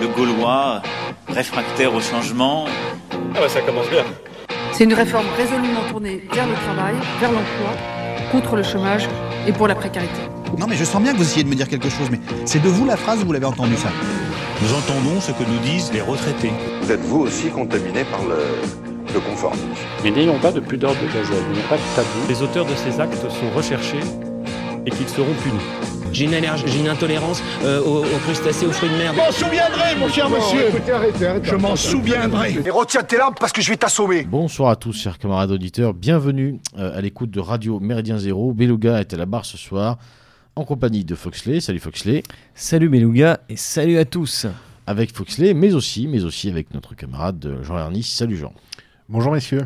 le Gaulois, réfractaire au changement. Ah bah ça commence bien. C'est une réforme résolument tournée vers le travail, vers l'emploi, contre le chômage et pour la précarité. Non mais je sens bien que vous essayez de me dire quelque chose, mais c'est de vous la phrase ou vous l'avez entendu ça Nous entendons ce que nous disent les retraités. Vous êtes vous aussi contaminé par le, le conformisme. Mais n'ayons pas de pudeur de gazelle, il n'y a pas de tabou. Les auteurs de ces actes sont recherchés et qu'ils seront punis. J'ai une allergie, j'ai une intolérance euh, aux, aux, crustacés, aux fruits de mer. Je m'en souviendrai, mon cher monsieur. Écoutez, arrêtez, arrêtez, je m'en souviendrai. Et retiens tes larmes parce que je vais t'assommer. Bonsoir à tous, chers camarades auditeurs. Bienvenue euh, à l'écoute de Radio Méridien Zéro. Beluga est à la barre ce soir en compagnie de Foxley. Salut Foxley. Salut Beluga et salut à tous. Avec Foxley, mais aussi, mais aussi avec notre camarade Jean Ernis. Salut Jean. Bonjour messieurs.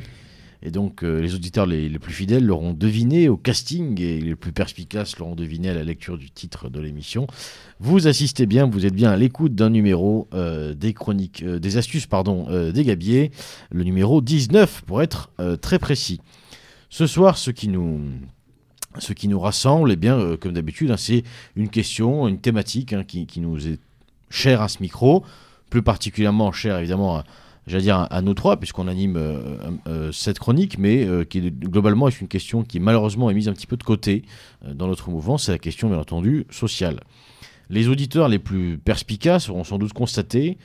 Et donc, euh, les auditeurs les, plus fidèles l'auront deviné au casting et les plus perspicaces l'auront deviné à la lecture du titre de l'émission. Vous assistez bien, vous êtes bien à l'écoute d'un numéro euh, des chroniques, euh, des astuces, pardon, des Gabiers, le numéro 19 pour être très précis. Ce soir, ce qui nous, ce qui nous rassemble, eh bien, comme d'habitude, hein, c'est une question, une thématique hein, qui, qui, nous est chère à ce micro, plus particulièrement chère évidemment à j'allais dire à nous trois, puisqu'on anime euh, euh, cette chronique, mais euh, qui est, globalement est une question qui malheureusement est mise un petit peu de côté dans notre mouvement, c'est la question bien entendu sociale. Les auditeurs les plus perspicaces auront sans doute constaté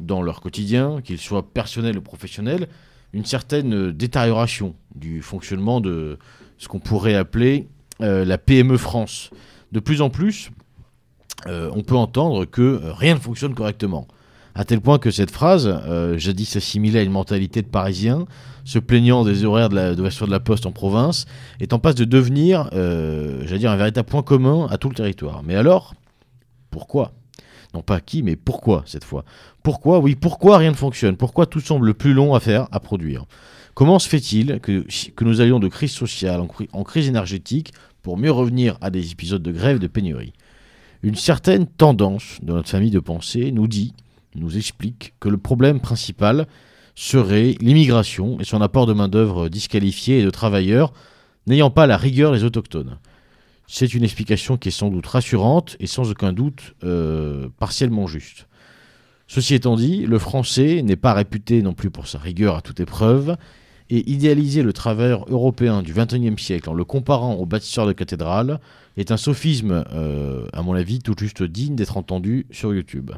dans leur quotidien, qu'ils soient personnels ou professionnels, une certaine détérioration du fonctionnement de ce qu'on pourrait appeler la PME France. De plus en plus, on peut entendre que rien ne fonctionne correctement à tel point que cette phrase, euh, jadis assimilée à une mentalité de Parisien, se plaignant des horaires de de, la poste en province, est en passe de devenir, euh, un véritable point commun à tout le territoire. Mais alors, pourquoi? Non pas qui, mais pourquoi cette fois? Pourquoi? Oui, pourquoi rien ne fonctionne? Pourquoi tout semble plus long à faire, à produire? Comment se fait-il que, nous allions de crise sociale en, en crise énergétique pour mieux revenir à des épisodes de grève de pénurie? Une certaine tendance de notre famille de pensée nous dit nous explique que le problème principal serait l'immigration et son apport de main-d'œuvre disqualifiée et de travailleurs n'ayant pas la rigueur des autochtones. C'est une explication qui est sans doute rassurante et sans aucun doute euh, partiellement juste. Ceci étant dit, le français n'est pas réputé non plus pour sa rigueur à toute épreuve, et idéaliser le travailleur européen du XXIe siècle en le comparant aux bâtisseurs de cathédrales est un sophisme, euh, à mon avis, tout juste digne d'être entendu sur YouTube.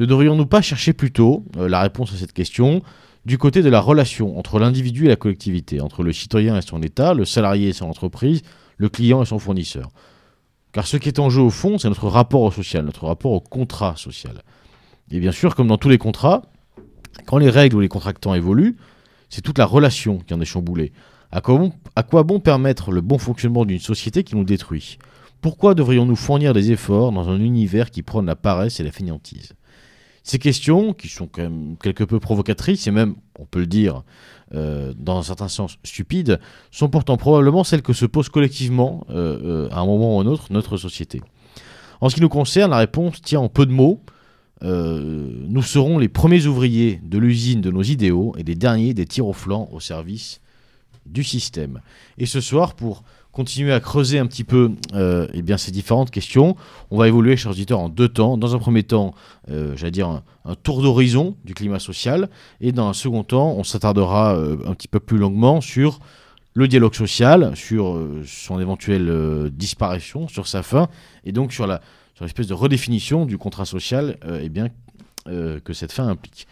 Ne devrions-nous pas chercher plutôt euh, la réponse à cette question du côté de la relation entre l'individu et la collectivité, entre le citoyen et son État, le salarié et son entreprise, le client et son fournisseur? Car ce qui est en jeu au fond, c'est notre rapport au social, notre rapport au contrat social. Et bien sûr, comme dans tous les contrats, quand les règles ou les contractants évoluent, c'est toute la relation qui en est chamboulée. À quoi, bon, permettre le bon fonctionnement d'une société qui nous détruit? Pourquoi devrions-nous fournir des efforts dans un univers qui prône la paresse et la fainéantise? Ces questions, qui sont quand même quelque peu provocatrices, et même, on peut le dire, euh, dans un certain sens stupides, sont pourtant probablement celles que se pose collectivement, euh, euh, à un moment ou à un autre, notre société. En ce qui nous concerne, la réponse tient en peu de mots. nous serons les premiers ouvriers de l'usine de nos idéaux et les derniers des tirs au flanc au service du système. Et ce soir, pour continuer à creuser un petit peu euh, eh bien, ces différentes questions. On va évoluer, chers auditeurs, en deux temps. Dans un premier temps, euh, j'allais dire un, tour d'horizon du climat social. Et dans un second temps, on s'attardera euh, un petit peu plus longuement sur le dialogue social, sur son éventuelle disparition, sur sa fin, et donc sur la sur l'espèce de redéfinition du contrat social eh bien, que cette fin implique.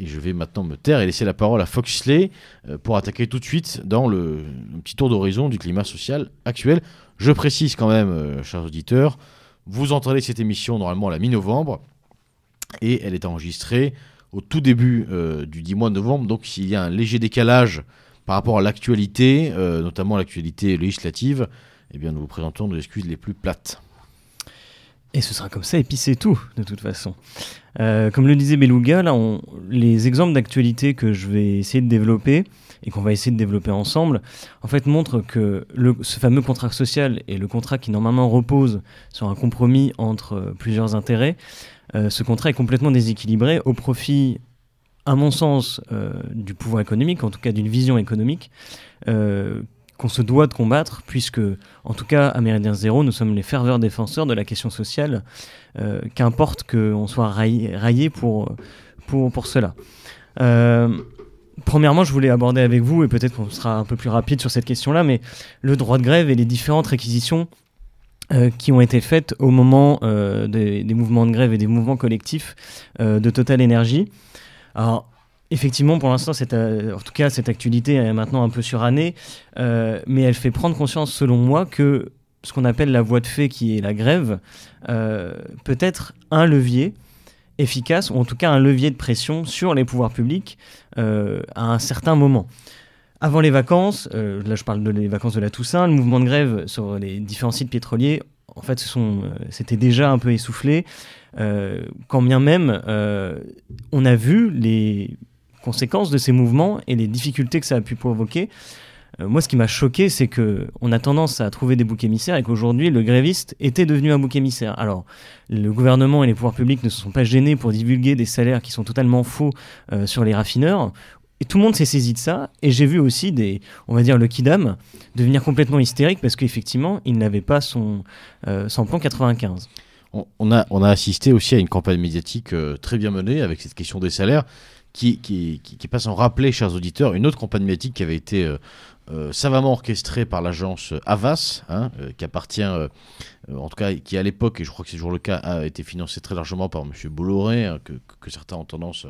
Et je vais maintenant me taire et laisser la parole à Foxley euh, pour attaquer tout de suite dans le, petit tour d'horizon du climat social actuel. Je précise quand même, euh, chers auditeurs, vous entendez cette émission normalement à la mi-novembre et elle est enregistrée au tout début euh, du 10 mois de novembre. Donc s'il y a un léger décalage par rapport à l'actualité, notamment l'actualité législative, eh bien nous vous présentons nos excuses les plus plates. Et ce sera comme ça, et puis c'est tout, de toute façon. Euh, comme le disait Beluga, les exemples d'actualité que je vais essayer de développer, et qu'on va essayer de développer ensemble, en fait, montrent que ce fameux contrat social et le contrat qui normalement repose sur un compromis entre euh, plusieurs intérêts, euh, ce contrat est complètement déséquilibré au profit, à mon sens, du pouvoir économique, en tout cas d'une vision économique, qu'on se doit de combattre, puisque, en tout cas, à Méridien Zéro, nous sommes les ferveurs défenseurs de la question sociale, euh, qu'importe qu'on soit raillé, pour, pour, pour cela. Euh, premièrement, je voulais aborder avec vous, et peut-être qu'on sera un peu plus rapide sur cette question-là, mais le droit de grève et les différentes réquisitions euh, qui ont été faites au moment des, des, mouvements de grève et des mouvements collectifs de Total Energy. Alors, Effectivement, pour l'instant, en tout cas, cette actualité est maintenant un peu surannée, euh, mais elle fait prendre conscience, selon moi, que ce qu'on appelle la voie de fait, qui est la grève, euh, peut être un levier efficace, ou en tout cas un levier de pression sur les pouvoirs publics euh, à un certain moment. Avant les vacances, euh, là je parle de les vacances de la Toussaint, le mouvement de grève sur les différents sites pétroliers, en fait, c'était déjà un peu essoufflé. Euh, quand bien même, on a vu les conséquences de ces mouvements et les difficultés que ça a pu provoquer. Euh, moi, ce qui m'a choqué, c'est que on a tendance à trouver des boucs émissaires et qu'aujourd'hui, le gréviste était devenu un bouc émissaire. Alors, le gouvernement et les pouvoirs publics ne se sont pas gênés pour divulguer des salaires qui sont totalement faux euh, sur les raffineurs. Et tout le monde s'est saisi de ça. Et j'ai vu aussi des, on va dire, le Kidam devenir complètement hystérique parce qu'effectivement, il n'avait pas son, euh, son plan 95. On, a, on a assisté aussi à une campagne médiatique très bien menée avec cette question des salaires qui, passe en rappeler, chers auditeurs, une autre campagne médiatique qui avait été euh, euh, savamment orchestrée par l'agence Avas, hein, euh, qui appartient, en tout cas, qui à l'époque, et je crois que c'est toujours le cas, a été financée très largement par M. Bolloré, hein, que, que, certains ont tendance,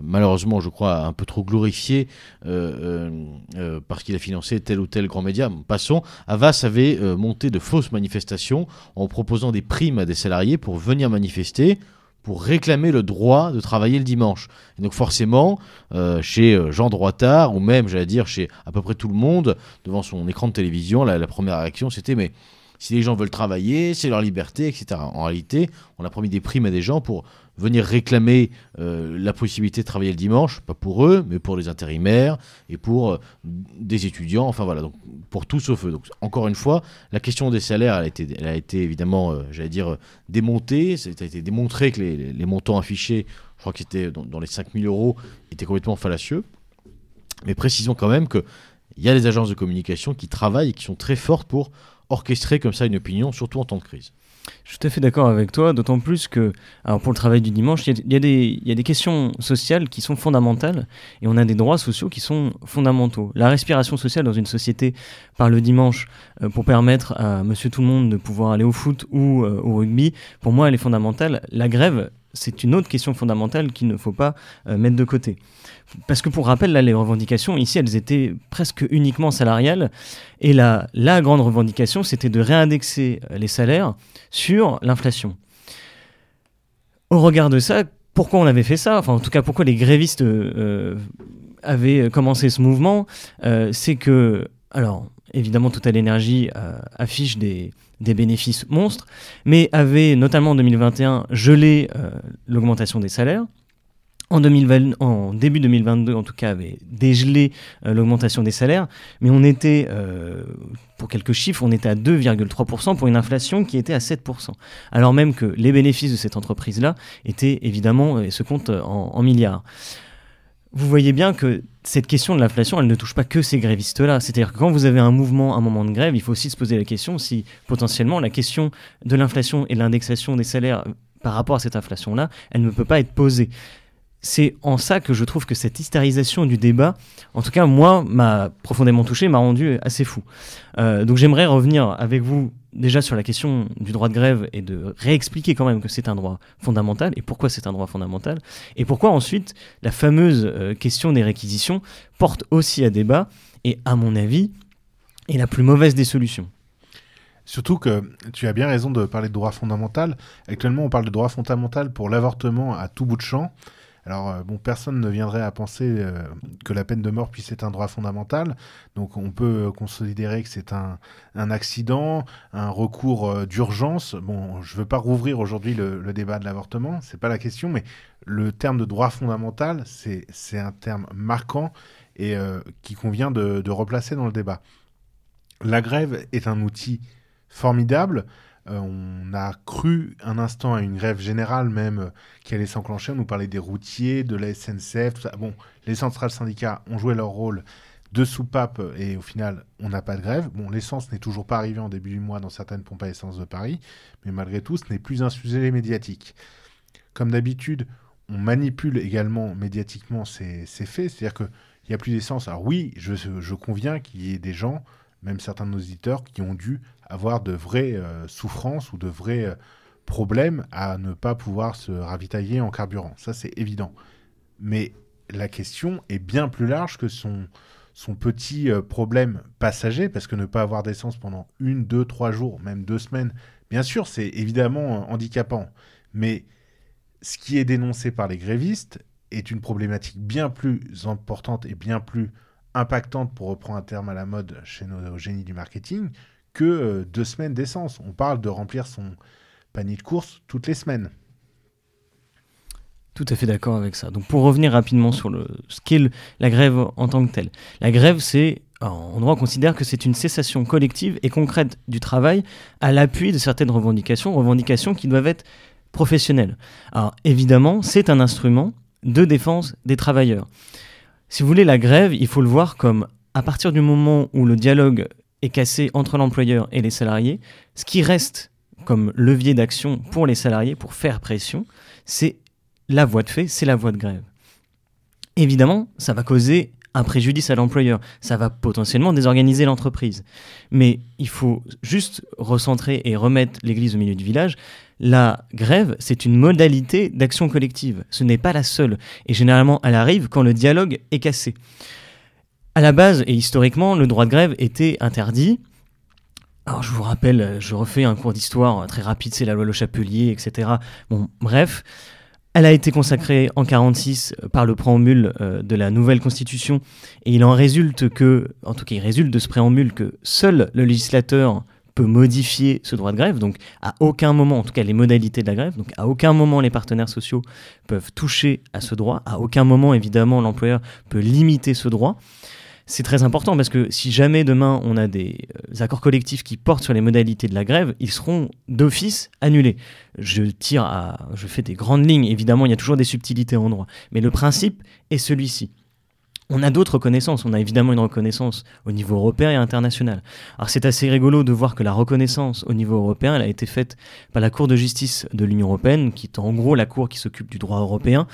malheureusement, je crois, à un peu trop glorifier, parce qu'il a financé tel ou tel grand média. Passons, Avas avait monté de fausses manifestations en proposant des primes à des salariés pour venir manifester pour réclamer le droit de travailler le dimanche. Et donc forcément, euh, chez euh, Jean Droitard, ou même, j'allais dire, chez à peu près tout le monde, devant son écran de télévision, la, la première réaction, c'était mais si les gens veulent travailler, c'est leur liberté, etc. En réalité, on a promis des primes à des gens pour venir réclamer euh, la possibilité de travailler le dimanche, pas pour eux, mais pour les intérimaires et pour euh, des étudiants, enfin voilà, donc pour tout sauf eux. Donc encore une fois, la question des salaires, elle a été, a été évidemment, euh, j'allais dire, démontée, ça a été démontré que les, montants affichés, je crois que c'était dans, dans, les 5000 euros, étaient complètement fallacieux. Mais précisons quand même qu'il y a des agences de communication qui travaillent et qui sont très fortes pour orchestrer comme ça une opinion, surtout en temps de crise. Je suis tout à fait d'accord avec toi, d'autant plus que, alors pour le travail du dimanche, il y, a des questions sociales qui sont fondamentales et on a des droits sociaux qui sont fondamentaux. La respiration sociale dans une société par le dimanche euh, pour permettre à monsieur tout le monde de pouvoir aller au foot ou euh, au rugby, pour moi, elle est fondamentale. La grève, c'est une autre question fondamentale qu'il ne faut pas euh, mettre de côté. Parce que pour rappel, là, les revendications, ici, elles étaient presque uniquement salariales. Et la, la grande revendication, c'était de réindexer les salaires sur l'inflation. Au regard de ça, pourquoi on avait fait ça? Enfin, en tout cas, pourquoi les grévistes euh, avaient commencé ce mouvement? Euh, C'est que, alors, évidemment, Total Energy euh, affiche des, des, bénéfices monstres, mais avait notamment en 2021 gelé euh, l'augmentation des salaires en, 2020, en début 2022, en tout cas, avait dégelé euh, l'augmentation des salaires, mais on était, euh, pour quelques chiffres, on était à 2,3% pour une inflation qui était à 7%. Alors même que les bénéfices de cette entreprise-là étaient évidemment, et se comptent en, en milliards. Vous voyez bien que cette question de l'inflation, elle ne touche pas que ces grévistes-là. C'est-à-dire que quand vous avez un mouvement, un moment de grève, il faut aussi se poser la question si potentiellement la question de l'inflation et l'indexation des salaires par rapport à cette inflation-là, elle ne peut pas être posée c'est en ça que je trouve que cette hystérisation du débat, en tout cas moi, m'a profondément touché, m'a rendu assez fou. Euh, donc j'aimerais revenir avec vous déjà sur la question du droit de grève et de réexpliquer quand même que c'est un droit fondamental et pourquoi c'est un droit fondamental et pourquoi ensuite la fameuse euh, question des réquisitions porte aussi à débat et à mon avis est la plus mauvaise des solutions. Surtout que tu as bien raison de parler de droit fondamental. Actuellement, on parle de droit fondamental pour l'avortement à tout bout de champ. Alors, euh, bon, personne ne viendrait à penser euh, que la peine de mort puisse être un droit fondamental. Donc, on peut considérer que c'est un, accident, un recours euh, d'urgence. Bon, je ne veux pas rouvrir aujourd'hui le, débat de l'avortement, c'est pas la question, mais le terme de droit fondamental, c'est un terme marquant et qui convient de, de replacer dans le débat. La grève est un outil formidable. Euh, on a cru un instant à une grève générale même euh, qui allait s'enclencher. On nous parlait des routiers, de la SNCF, tout ça. Bon, les centrales syndicats ont joué leur rôle deux soupapes et au final, on n'a pas de grève. Bon, l'essence n'est toujours pas arrivée en début du mois dans certaines pompes à essence de Paris, mais malgré tout, ce n'est plus un sujet médiatique. Comme d'habitude, on manipule également médiatiquement ces, ces faits, c'est-à-dire qu'il n'y a plus d'essence. Alors oui, je, je conviens qu'il y ait des gens, même certains de nos auditeurs, qui ont dû avoir de vraies euh, souffrances ou de vrais euh, problèmes à ne pas pouvoir se ravitailler en carburant. Ça, c'est évident. Mais la question est bien plus large que son, petit euh, problème passager, parce que ne pas avoir d'essence pendant une, deux, trois jours, même deux semaines, bien sûr, c'est évidemment handicapant. Mais ce qui est dénoncé par les grévistes est une problématique bien plus importante et bien plus impactante, pour reprendre un terme à la mode chez nos génies du marketing, que euh, deux semaines d'essence. On parle de remplir son panier de courses toutes les semaines. Tout à fait d'accord avec ça. Donc pour revenir rapidement sur le, ce qu'est la grève en tant que telle. La grève, c'est, en droit, on considère que c'est une cessation collective et concrète du travail à l'appui de certaines revendications, revendications qui doivent être professionnelles. Alors évidemment, c'est un instrument de défense des travailleurs. Si vous voulez, la grève, il faut le voir comme à partir du moment où le dialogue est cassé entre l'employeur et les salariés, ce qui reste comme levier d'action pour les salariés, pour faire pression, c'est la voie de fait, c'est la voie de grève. Évidemment, ça va causer un préjudice à l'employeur, ça va potentiellement désorganiser l'entreprise. Mais il faut juste recentrer et remettre l'église au milieu du village. La grève, c'est une modalité d'action collective. Ce n'est pas la seule. Et généralement, elle arrive quand le dialogue est cassé. À la base et historiquement, le droit de grève était interdit. Alors je vous rappelle, je refais un cours d'histoire très rapide, c'est la loi Le Chapelier, etc. Bon, bref, elle a été consacrée en 46 par le préambule euh, de la nouvelle constitution et il en résulte que, en tout cas il résulte de ce préambule que seul le législateur peut modifier ce droit de grève, donc à aucun moment, en tout cas les modalités de la grève, donc à aucun moment les partenaires sociaux peuvent toucher à ce droit, à aucun moment évidemment l'employeur peut limiter ce droit c'est très important parce que si jamais demain on a des euh, accords collectifs qui portent sur les modalités de la grève, ils seront d'office annulés. Je tire je fais des grandes lignes. Évidemment, il y a toujours des subtilités en droit, mais le principe est celui-ci. On a d'autres reconnaissances. On a évidemment une reconnaissance au niveau européen et international. Alors c'est assez rigolo de voir que la reconnaissance au niveau européen, elle a été faite par la Cour de justice de l'Union européenne, qui est en gros la Cour qui s'occupe du droit européen.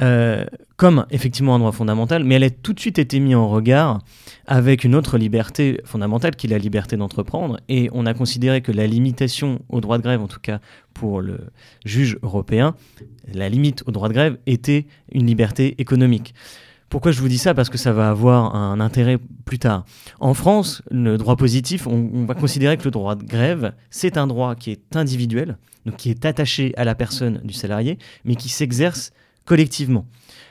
Euh, comme effectivement un droit fondamental, mais elle a tout de suite été mise en regard avec une autre liberté fondamentale qui est la liberté d'entreprendre. Et on a considéré que la limitation au droit de grève, en tout cas pour le juge européen, la limite au droit de grève était une liberté économique. Pourquoi je vous dis ça? Parce que ça va avoir un intérêt plus tard. En France, le droit positif, on, on va considérer que le droit de grève, c'est un droit qui est individuel, donc qui est attaché à la personne du salarié, mais qui s'exerce collectivement.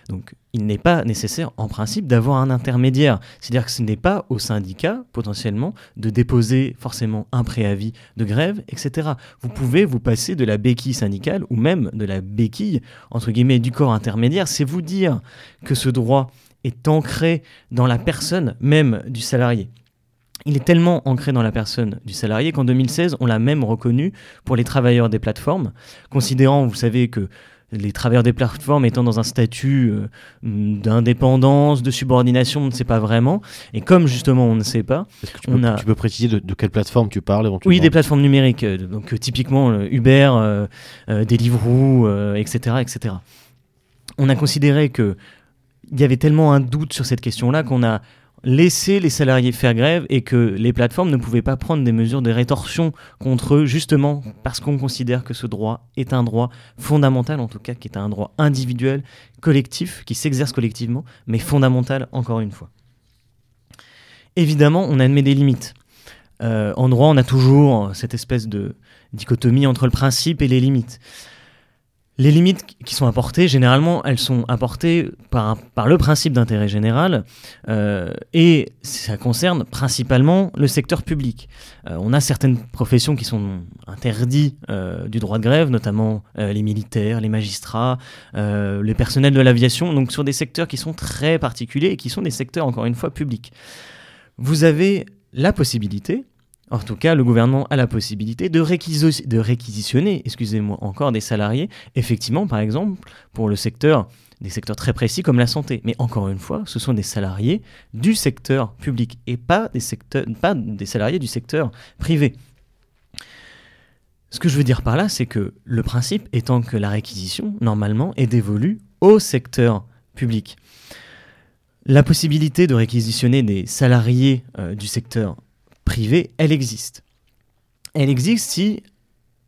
Donc il n'est pas nécessaire en principe d'avoir un intermédiaire. C'est-à-dire que ce n'est pas au syndicat potentiellement de déposer forcément un préavis de grève, etc. Vous pouvez vous passer de la béquille syndicale ou même de la béquille, entre guillemets, du corps intermédiaire. C'est vous dire que ce droit est ancré dans la personne même du salarié. Il est tellement ancré dans la personne du salarié qu'en 2016, on l'a même reconnu pour les travailleurs des plateformes, considérant, vous savez, que les travailleurs des plateformes étant dans un statut euh, d'indépendance, de subordination, on ne sait pas vraiment. Et comme justement on ne sait pas, tu, on peux, a... tu peux préciser de, quelle plateforme tu parles Oui, des plateformes numériques. Euh, donc euh, typiquement Uber, Deliveroo, etc., etc. On a considéré que il y avait tellement un doute sur cette question-là qu'on a laisser les salariés faire grève et que les plateformes ne pouvaient pas prendre des mesures de rétorsion contre eux, justement parce qu'on considère que ce droit est un droit fondamental, en tout cas, qui est un droit individuel, collectif, qui s'exerce collectivement, mais fondamental encore une fois. Évidemment, on admet des limites. Euh, en droit, on a toujours cette espèce de dichotomie entre le principe et les limites. Les limites qui sont apportées, généralement, elles sont apportées par, le principe d'intérêt général euh, et ça concerne principalement le secteur public. Euh, on a certaines professions qui sont interdites euh, du droit de grève, notamment les militaires, les magistrats, les personnels de l'aviation, donc sur des secteurs qui sont très particuliers et qui sont des secteurs, encore une fois, publics. Vous avez la possibilité En tout cas, le gouvernement a la possibilité de, réquisitionner, excusez-moi, encore des salariés, effectivement, par exemple, pour le secteur, des secteurs très précis comme la santé. Mais encore une fois, ce sont des salariés du secteur public et pas des, secteurs, pas des salariés du secteur privé. Ce que je veux dire par là, c'est que le principe étant que la réquisition, normalement, est dévolue au secteur public. La possibilité de réquisitionner des salariés euh, du secteur privé, elle existe. Elle existe si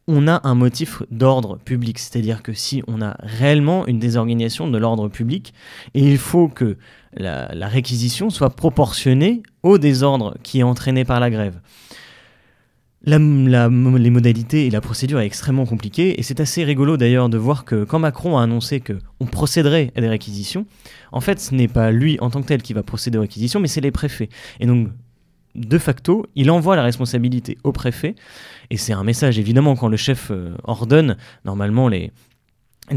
on a un motif d'ordre public, c'est-à-dire que si on a réellement une désorganisation de l'ordre public, et il faut que la, réquisition soit proportionnée au désordre qui est entraîné par la grève. Les modalités et la procédure est extrêmement compliquée et c'est assez rigolo d'ailleurs de voir que quand Macron a annoncé qu'on procéderait à des réquisitions, en fait ce n'est pas lui en tant que tel qui va procéder aux réquisitions mais c'est les préfets. Et donc de facto, il envoie la responsabilité au préfet et c'est un message évidemment quand le chef euh, ordonne, normalement les,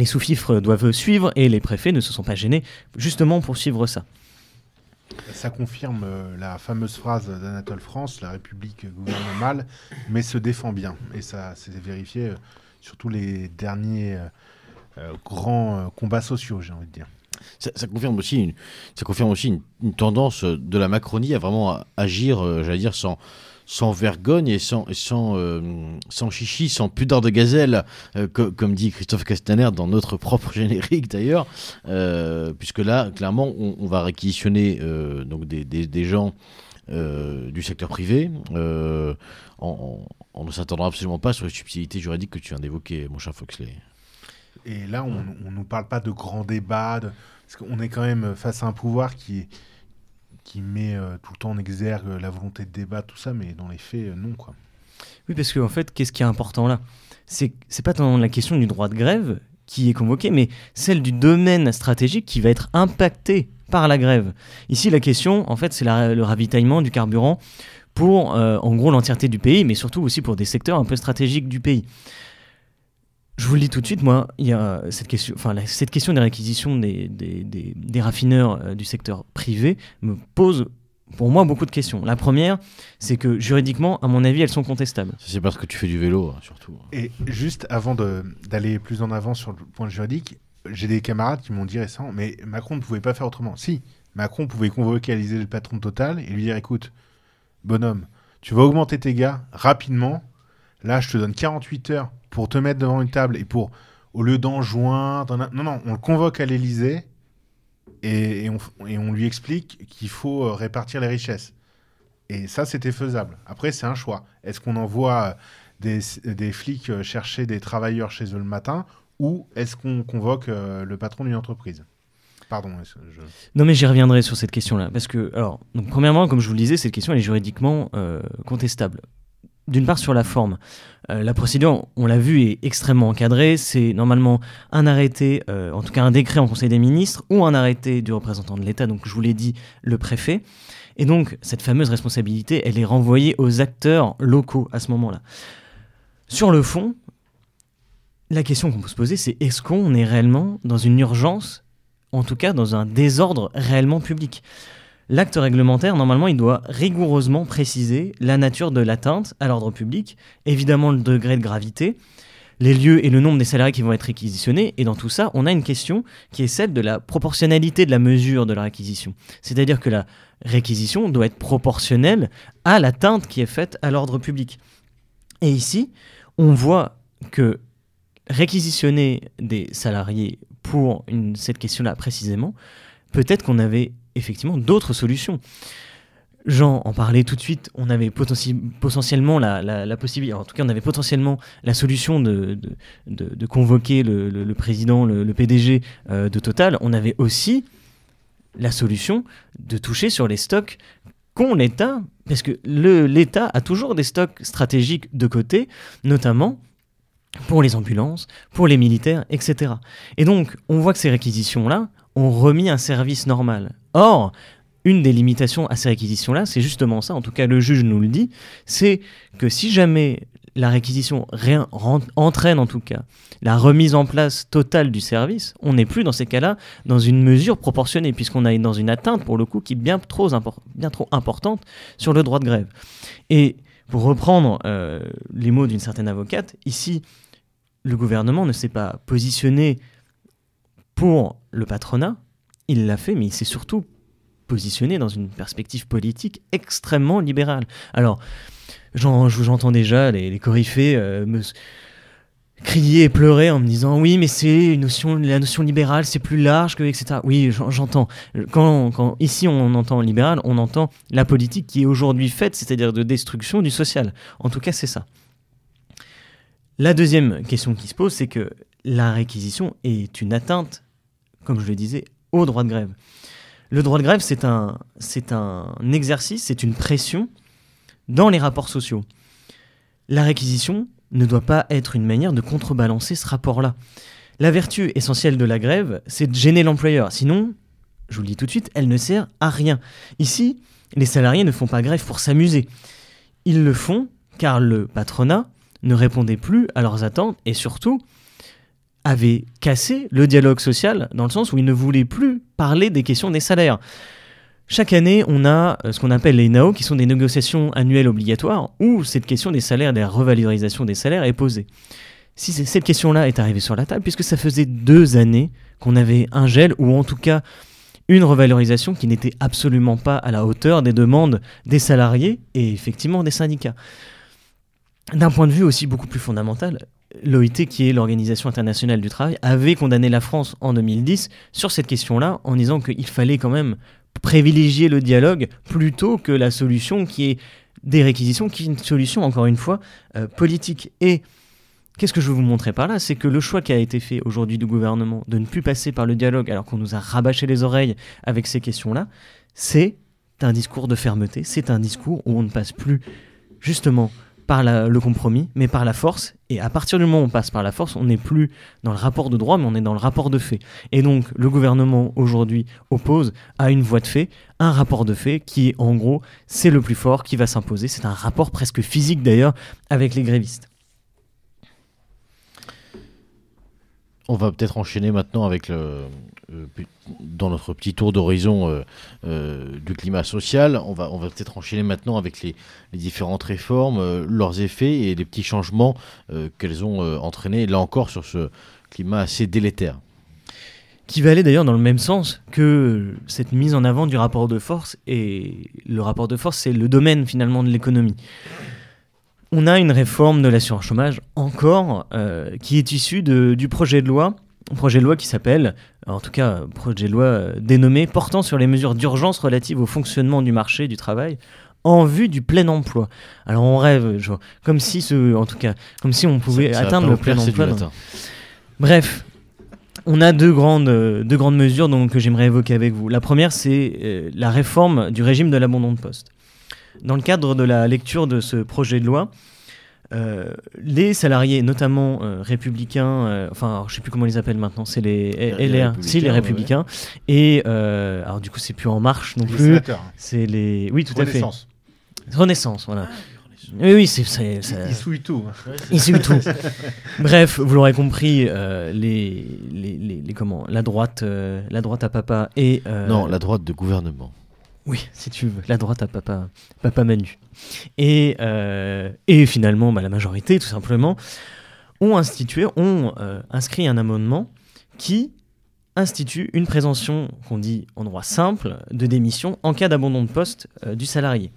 sous-fifres doivent suivre et les préfets ne se sont pas gênés justement pour suivre ça. Ça confirme euh, la fameuse phrase d'Anatole France, la République gouverne mal, mais se défend bien. Et ça s'est vérifié euh, sur tous les derniers grands combats sociaux, j'ai envie de dire. Ça, confirme aussi, une, ça confirme aussi une, tendance de la Macronie à vraiment agir, j'allais dire, sans, sans vergogne et sans, sans, euh, sans chichi, sans pudeur de gazelle, euh, comme dit Christophe Castaner dans notre propre générique d'ailleurs, euh, puisque là, clairement, on, va réquisitionner donc des, des, gens du secteur privé. On, ne s'attendra absolument pas sur les subtilités juridiques que tu viens d'évoquer, mon cher Foxley. Et là, on ne nous parle pas de grands débats, parce qu'on est quand même face à un pouvoir qui met euh, tout le temps en exergue la volonté de débat, tout ça, mais dans les faits, euh, non, quoi. Oui, parce qu'en en fait, qu'est-ce qui est important là? C'est c'est pas tant la question du droit de grève qui est convoquée, mais celle du domaine stratégique qui va être impacté par la grève. Ici, la question, en fait, c'est le ravitaillement du carburant pour, euh, en gros, l'entièreté du pays, mais surtout aussi pour des secteurs un peu stratégiques du pays. Je vous le dis tout de suite, moi, il y a cette question, enfin, cette question des réquisitions des, des, des, raffineurs euh, du secteur privé me pose pour moi beaucoup de questions. La première, c'est que juridiquement, à mon avis, elles sont contestables. C'est parce que tu fais du vélo, hein, surtout. Et juste avant d'aller plus en avant sur le point juridique, j'ai des camarades qui m'ont dit récemment, mais Macron ne pouvait pas faire autrement. Si, Macron pouvait convoquer le patron Total et lui dire, écoute, bonhomme, tu vas augmenter tes gars rapidement. Là, je te donne 48 heures pour te mettre devant une table et pour, au lieu d'enjoindre. Non, non, on le convoque à l'Elysée et, on, lui explique qu'il faut euh, répartir les richesses. Et ça, c'était faisable. Après, c'est un choix. Est-ce qu'on envoie des, flics euh, chercher des travailleurs chez eux le matin ou est-ce qu'on convoque euh, le patron d'une entreprise? Pardon. Non, mais j'y reviendrai sur cette question-là. Parce que, alors, premièrement, comme je vous le disais, cette question elle est juridiquement contestable d'une part sur la forme. Euh, la procédure, on l'a vu, est extrêmement encadrée. C'est normalement un arrêté, euh, en tout cas un décret en Conseil des ministres ou un arrêté du représentant de l'État, donc je vous l'ai dit, le préfet. Et donc cette fameuse responsabilité, elle est renvoyée aux acteurs locaux à ce moment-là. Sur le fond, la question qu'on peut se poser, c'est est-ce qu'on est réellement dans une urgence, en tout cas dans un désordre réellement public? L'acte réglementaire, normalement, il doit rigoureusement préciser la nature de l'atteinte à l'ordre public, évidemment le degré de gravité, les lieux et le nombre des salariés qui vont être réquisitionnés. Et dans tout ça, on a une question qui est celle de la proportionnalité de la mesure de la réquisition. C'est-à-dire que la réquisition doit être proportionnelle à l'atteinte qui est faite à l'ordre public. Et ici, on voit que réquisitionner des salariés pour cette question-là précisément, peut-être qu'on avait effectivement d'autres solutions. Jean en parlait tout de suite, on avait potentiellement la, possibilité, en tout cas on avait potentiellement la solution de, convoquer le, président, le, PDG euh, de Total, on avait aussi la solution de toucher sur les stocks qu'ont l'État, parce que l'État a toujours des stocks stratégiques de côté, notamment pour les ambulances, pour les militaires, etc. Et donc on voit que ces réquisitions-là ont remis un service normal Or, une des limitations à ces réquisitions-là, c'est justement ça, en tout cas le juge nous le dit, c'est que si jamais la réquisition entraîne en tout cas la remise en place totale du service, on n'est plus dans ces cas-là dans une mesure proportionnée, puisqu'on est dans une atteinte pour le coup qui est bien trop, bien trop importante sur le droit de grève. Et pour reprendre euh, les mots d'une certaine avocate, ici, le gouvernement ne s'est pas positionné pour le patronat, il l'a fait, mais il s'est surtout positionné dans une perspective politique extrêmement libérale. Alors, j'entends déjà les, les coryphées euh, crier et pleurer en me disant oui mais c'est notion la notion libérale c'est plus large que etc oui j'entends. Quand, quand, ici on entend libéral on entend la politique qui est aujourd'hui faite c'est-à-dire de destruction du social. En tout cas c'est ça. La deuxième question qui se pose c'est que la réquisition est une atteinte comme je le disais au droit de grève. Le droit de grève c'est un c'est un exercice c'est une pression dans les rapports sociaux. La réquisition ne doit pas être une manière de contrebalancer ce rapport-là. La vertu essentielle de la grève, c'est de gêner l'employeur. Sinon, je vous le dis tout de suite, elle ne sert à rien. Ici, les salariés ne font pas grève pour s'amuser. Ils le font car le patronat ne répondait plus à leurs attentes et surtout avait cassé le dialogue social dans le sens où il ne voulait plus parler des questions des salaires. Chaque année, on a euh, ce qu'on appelle les NAO, qui sont des négociations annuelles obligatoires, où cette question des salaires, des revalorisations des salaires est posée. Si cette question-là est arrivée sur la table, puisque ça faisait deux années qu'on avait un gel, ou en tout cas une revalorisation qui n'était absolument pas à la hauteur des demandes des salariés et effectivement des syndicats. D'un point de vue aussi beaucoup plus fondamental, l'OIT, qui est l'Organisation internationale du travail, avait condamné la France en 2010 sur cette question-là en disant qu'il fallait quand même privilégier le dialogue plutôt que la solution qui est des réquisitions, qui est une solution, encore une fois, euh, politique. Et qu'est-ce que je veux vous montrer par là? C'est que le choix qui a été fait aujourd'hui du gouvernement de ne plus passer par le dialogue alors qu'on nous a rabâché les oreilles avec ces questions-là, c'est un discours de fermeté, c'est un discours où on ne passe plus justement par le compromis, mais par la force. Et à partir du moment où on passe par la force, on n'est plus dans le rapport de droit, mais on est dans le rapport de fait. Et donc, le gouvernement aujourd'hui oppose à une voie de fait un rapport de fait qui en gros, c'est le plus fort qui va s'imposer. C'est un rapport presque physique d'ailleurs avec les grévistes. On va peut-être enchaîner maintenant avec le, dans notre petit tour d'horizon euh, euh, du climat social. On va, on va peut-être enchaîner maintenant avec les, différentes réformes, leurs effets et les petits changements qu'elles ont entraînés, là encore, sur ce climat assez délétère. Qui va aller d'ailleurs dans le même sens que cette mise en avant du rapport de force. Et le rapport de force, c'est le domaine finalement de l'économie. On a une réforme de l'assurance chômage encore qui est issue de, du projet de loi projet de loi qui s'appelle, en tout cas, projet de loi euh, dénommé portant sur les mesures d'urgence relatives au fonctionnement du marché du travail en vue du plein emploi. Alors on rêve, comme si ce, en tout cas, comme si on pouvait atteindre le plein emploi. Bref, on a deux grandes, euh, deux grandes mesures donc, que j'aimerais évoquer avec vous. La première, c'est euh, la réforme du régime de l'abandon de poste. Dans le cadre de la lecture de ce projet de loi, euh, les salariés, notamment euh, républicains, euh, enfin, je sais plus comment ils appellent maintenant, c'est les, LR, si les républicains. Et alors, du coup, c'est plus En Marche non plus. C'est les. Oui, tout à fait. Renaissance, voilà. Ah, oui, oui, c'est. Il souille tout. Il souille tout. Bref, vous l'aurez compris, les, les, les, comment, la droite, la droite à papa et. non, la droite de gouvernement. Oui, si tu veux, la droite à papa, papa Manu. Et, euh, finalement, bah, la majorité, tout simplement, ont institué, ont euh, inscrit un amendement qui institue une présomption qu'on dit en droit simple de démission en cas d'abandon de poste euh, du salarié.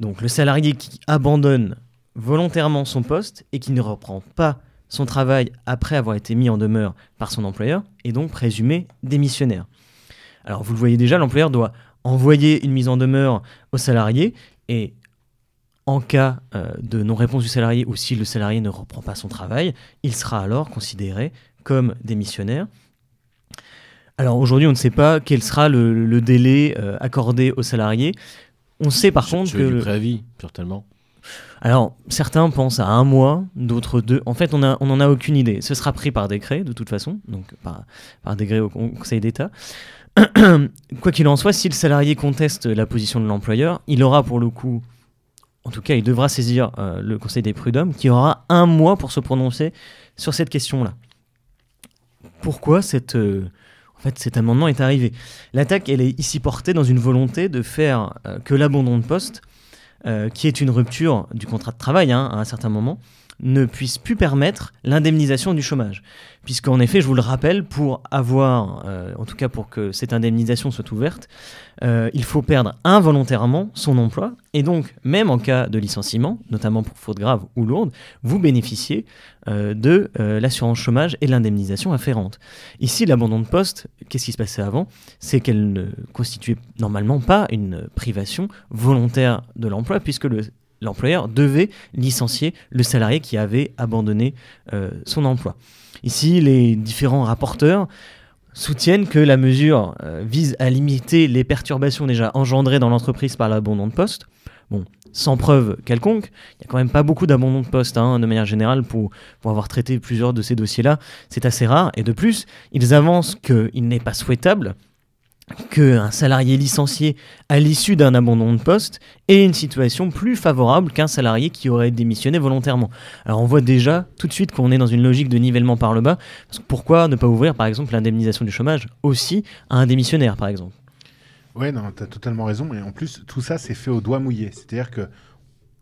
Donc le salarié qui abandonne volontairement son poste et qui ne reprend pas son travail après avoir été mis en demeure par son employeur est donc présumé démissionnaire. Alors vous le voyez déjà, l'employeur doit envoyer une mise en demeure au salarié et en cas euh, de non-réponse du salarié ou si le salarié ne reprend pas son travail, il sera alors considéré comme démissionnaire. Alors aujourd'hui, on ne sait pas quel sera le, délai euh, accordé au salarié. On sait par contre que... Du préavis, certainement. Alors, certains pensent à un mois, d'autres deux. En fait, on n'en on a aucune idée. Ce sera pris par décret, de toute façon, donc par, par décret au Conseil d'État. Quoi qu'il en soit, si le salarié conteste la position de l'employeur, il aura pour le coup, en tout cas, il devra saisir euh, le Conseil des prud'hommes qui aura un mois pour se prononcer sur cette question-là. Pourquoi euh, cet amendement est arrivé? L'attaque, elle est ici portée dans une volonté de faire euh, que l'abandon de poste qui est une rupture du contrat de travail hein, à un certain moment, ne puisse plus permettre l'indemnisation du chômage. Puisqu'en effet, je vous le rappelle, pour avoir, euh, en tout cas pour que cette indemnisation soit ouverte, euh, il faut perdre involontairement son emploi. Et donc, même en cas de licenciement, notamment pour faute grave ou lourde, vous bénéficiez euh, de l'assurance chômage et l'indemnisation afférente. Ici, l'abandon de poste, qu'est-ce qui se passait avant? C'est qu'elle ne constituait normalement pas une privation volontaire de l'emploi, puisque le l'employeur devait licencier le salarié qui avait abandonné euh, son emploi. Ici, les différents rapporteurs soutiennent que la mesure euh, vise à limiter les perturbations déjà engendrées dans l'entreprise par l'abandon de poste. Bon, sans preuve quelconque, il n'y a quand même pas beaucoup d'abandon de poste hein, de manière générale pour, pour avoir traité plusieurs de ces dossiers-là. C'est assez rare. Et de plus, ils avancent qu'il n'est pas souhaitable qu'un salarié licencié à l'issue d'un abandon de poste ait une situation plus favorable qu'un salarié qui aurait démissionné volontairement. Alors on voit déjà tout de suite qu'on est dans une logique de nivellement par le bas. pourquoi ne pas ouvrir par exemple l'indemnisation du chômage aussi à un démissionnaire par exemple? Ouais, non, tu as totalement raison. Et en plus, tout ça, c'est fait au doigt mouillé. C'est-à-dire que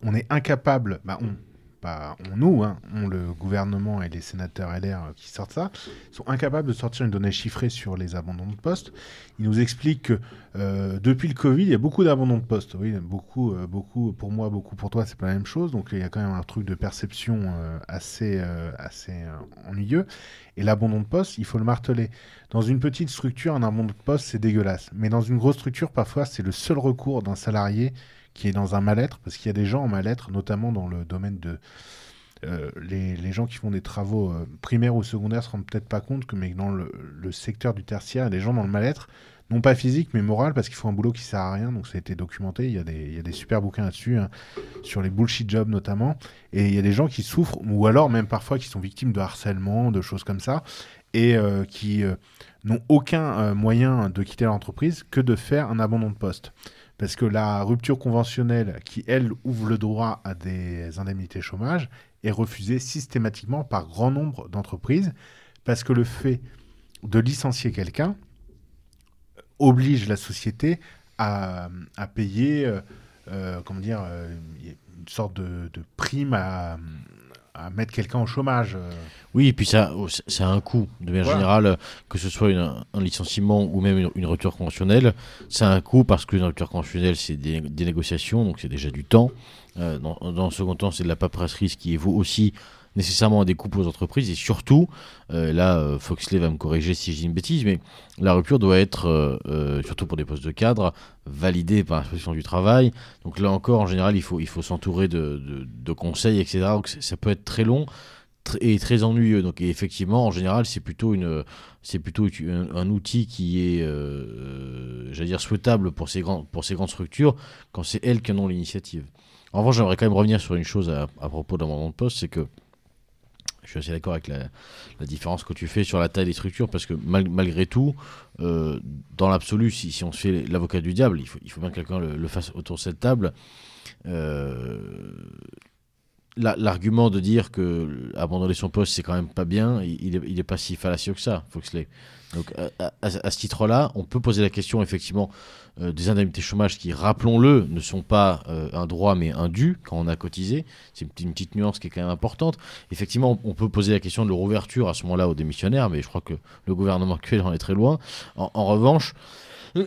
on est incapable, bah, on, pas nous, hein, on, le gouvernement et les sénateurs LR qui sortent ça, sont incapables de sortir une donnée chiffrée sur les abandons de poste. Ils nous expliquent que euh, depuis le Covid, il y a beaucoup d'abandons de poste. Oui, beaucoup, euh, beaucoup pour moi, beaucoup pour toi, c'est pas la même chose. Donc il y a quand même un truc de perception euh, assez, assez ennuyeux. Et l'abandon de poste, il faut le marteler. Dans une petite structure, un abandon de poste, c'est dégueulasse. Mais dans une grosse structure, parfois, c'est le seul recours d'un salarié qui est dans un mal-être, parce qu'il y a des gens en mal-être, notamment dans le domaine de... Euh, les, gens qui font des travaux euh, primaires ou secondaires se rendent peut-être pas compte que mais dans le, secteur du tertiaire, il y a des gens dans le mal-être, non pas physique mais moral, parce qu'ils font un boulot qui sert à rien, donc ça a été documenté, il y a des, il y a des super bouquins là-dessus, hein, sur les bullshit jobs notamment, et il y a des gens qui souffrent, ou alors même parfois qui sont victimes de harcèlement, de choses comme ça, et euh, qui n'ont aucun moyen de quitter l'entreprise que de faire un abandon de poste. Parce que la rupture conventionnelle, qui elle ouvre le droit à des indemnités chômage, est refusée systématiquement par grand nombre d'entreprises, parce que le fait de licencier quelqu'un oblige la société à, payer, euh, euh, comment dire, euh, une sorte de, prime à, mettre quelqu'un au chômage. Oui, et puis ça, oh, ça a un coût, de manière générale, que ce soit un licenciement ou même une, rupture conventionnelle, ça a un coût parce qu'une rupture conventionnelle, c'est des, négociations, donc c'est déjà du temps. Euh, dans, dans, le second temps, c'est de la paperasserie, ce qui évaut aussi nécessairement des coûts aux entreprises et surtout, euh, là euh, Foxley va me corriger si dis une bêtise, mais la rupture doit être, euh, surtout pour des postes de cadre, validée par l'inspection du travail. Donc là encore, en général, il faut, il faut s'entourer de, de, conseils, etc. Donc ça peut être très long et très ennuyeux. Donc effectivement, en général, c'est plutôt une, c'est plutôt un, outil qui est, j'allais dire, souhaitable pour ces, grands, pour ces grandes structures quand c'est elles qui en ont l'initiative. En revanche, j'aimerais quand même revenir sur une chose à, à propos d'un moment de poste, c'est que suis assez d'accord avec la, différence que tu fais sur la taille des structures, parce que malgré tout, euh, dans l'absolu, si, on se fait l'avocat du diable, il faut, il faut bien que quelqu'un le, fasse autour de cette table. Euh, l'argument de dire que abandonner son poste, c'est quand même pas bien, il n'est est pas si fallacieux que ça, Foxley. Donc, à, ce titre-là, on peut poser la question, effectivement, euh, des indemnités chômage qui, rappelons-le, ne sont pas euh, un droit mais un dû quand on a cotisé. C'est une, petite nuance qui est quand même importante. Effectivement, on, peut poser la question de leur ouverture à ce moment-là aux démissionnaires, mais je crois que le gouvernement actuel en est très loin. En, revanche,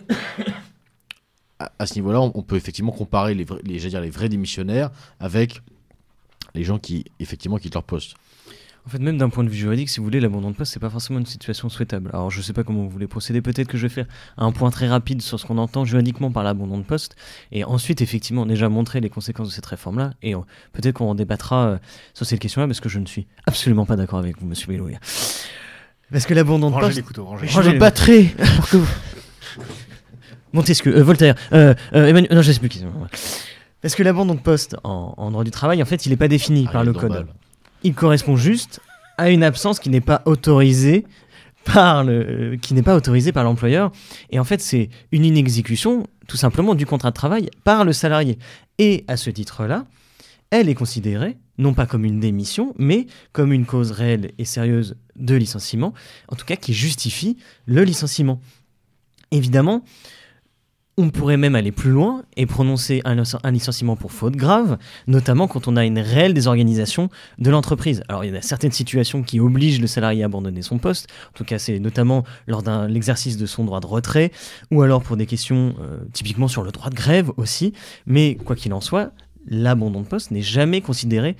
à, ce niveau-là, on, peut effectivement comparer les, les, dire, les vrais démissionnaires avec les gens qui, effectivement, quittent leur poste. En fait, même d'un point de vue juridique, si vous voulez, l'abandon de poste, c'est pas forcément une situation souhaitable. Alors, je sais pas comment vous voulez procéder. Peut-être que je vais faire un point très rapide sur ce qu'on entend juridiquement par l'abandon de poste, et ensuite, effectivement, déjà montrer les conséquences de cette réforme-là, et peut-être qu'on en débattra euh, sur cette question-là, parce que je ne suis absolument pas d'accord avec vous, Monsieur Bélouia. Parce que l'abandon de poste, je me battrai que Montesquieu, euh, Voltaire, euh, Emmanuel, non, je sais plus qui. Parce que l'abandon de poste en, droit du travail, en fait, il n'est pas défini ah, par le code il correspond juste à une absence qui n'est pas autorisée par le, qui n'est pas autorisée par l'employeur. Et en fait, c'est une inexécution, tout simplement, du contrat de travail par le salarié. Et à ce titre-là, elle est considérée non pas comme une démission, mais comme une cause réelle et sérieuse de licenciement, en tout cas qui justifie le licenciement. Évidemment, On pourrait même aller plus loin et prononcer un, licenciement pour faute grave, notamment quand on a une réelle désorganisation de l'entreprise. Alors il y a certaines situations qui obligent le salarié à abandonner son poste, en tout cas c'est notamment lors de l'exercice de son droit de retrait, ou alors pour des questions euh, typiquement sur le droit de grève aussi, mais quoi qu'il en soit, l'abandon de poste n'est jamais considéré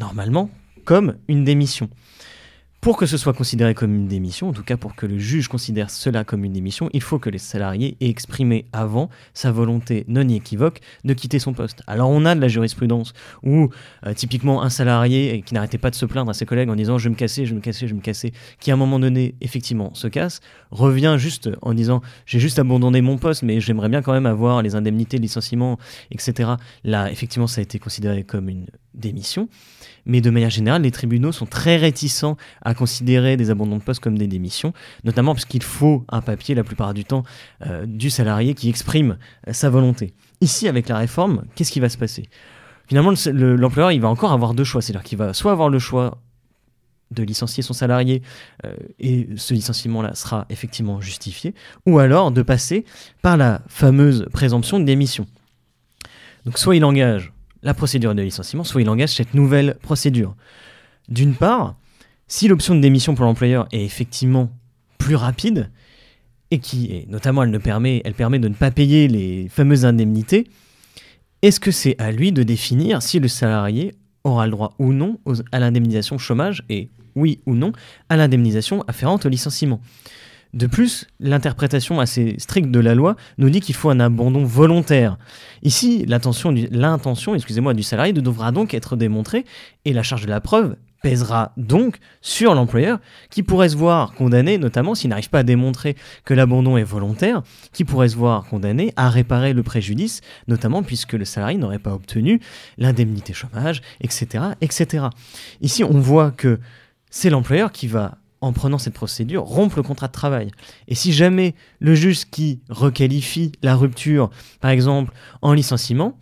normalement comme une démission. Pour que ce soit considéré comme une démission, en tout cas pour que le juge considère cela comme une démission, il faut que les salariés aient exprimé avant sa volonté non équivoque de quitter son poste. Alors on a de la jurisprudence où euh, typiquement un salarié qui n'arrêtait pas de se plaindre à ses collègues en disant je me casser, je me casser, je me casser, qui à un moment donné effectivement se casse, revient juste en disant j'ai juste abandonné mon poste mais j'aimerais bien quand même avoir les indemnités, de licenciement, etc. Là effectivement ça a été considéré comme une démission. Mais de manière générale, les tribunaux sont très réticents à considérer des abandons de poste comme des démissions, notamment parce qu'il faut un papier la plupart du temps euh, du salarié qui exprime euh, sa volonté. Ici, avec la réforme, qu'est-ce qui va se passer? Finalement, l'employeur, il va encore avoir deux choix. C'est-à-dire qu'il va soit avoir le choix de licencier son salarié euh, et ce licenciement-là sera effectivement justifié, ou alors de passer par la fameuse présomption de démission. Donc soit il engage la procédure de licenciement, soit il engage cette nouvelle procédure. D'une part, si l'option de démission pour l'employeur est effectivement plus rapide, et qui, est, notamment, elle, permet, elle permet de ne pas payer les fameuses indemnités, est-ce que c'est à lui de définir si le salarié aura le droit ou non à l'indemnisation chômage et oui ou non à l'indemnisation afférente au licenciement? De plus, l'interprétation assez stricte de la loi nous dit qu'il faut un abandon volontaire. Ici, l'intention du, du salarié devra donc être démontrée et la charge de la preuve pèsera donc sur l'employeur qui pourrait se voir condamné, notamment s'il n'arrive pas à démontrer que l'abandon est volontaire, qui pourrait se voir condamné à réparer le préjudice, notamment puisque le salarié n'aurait pas obtenu l'indemnité chômage, etc., etc. Ici, on voit que c'est l'employeur qui va en prenant cette procédure, rompre le contrat de travail. Et si jamais le juge qui requalifie la rupture, par exemple, en licenciement,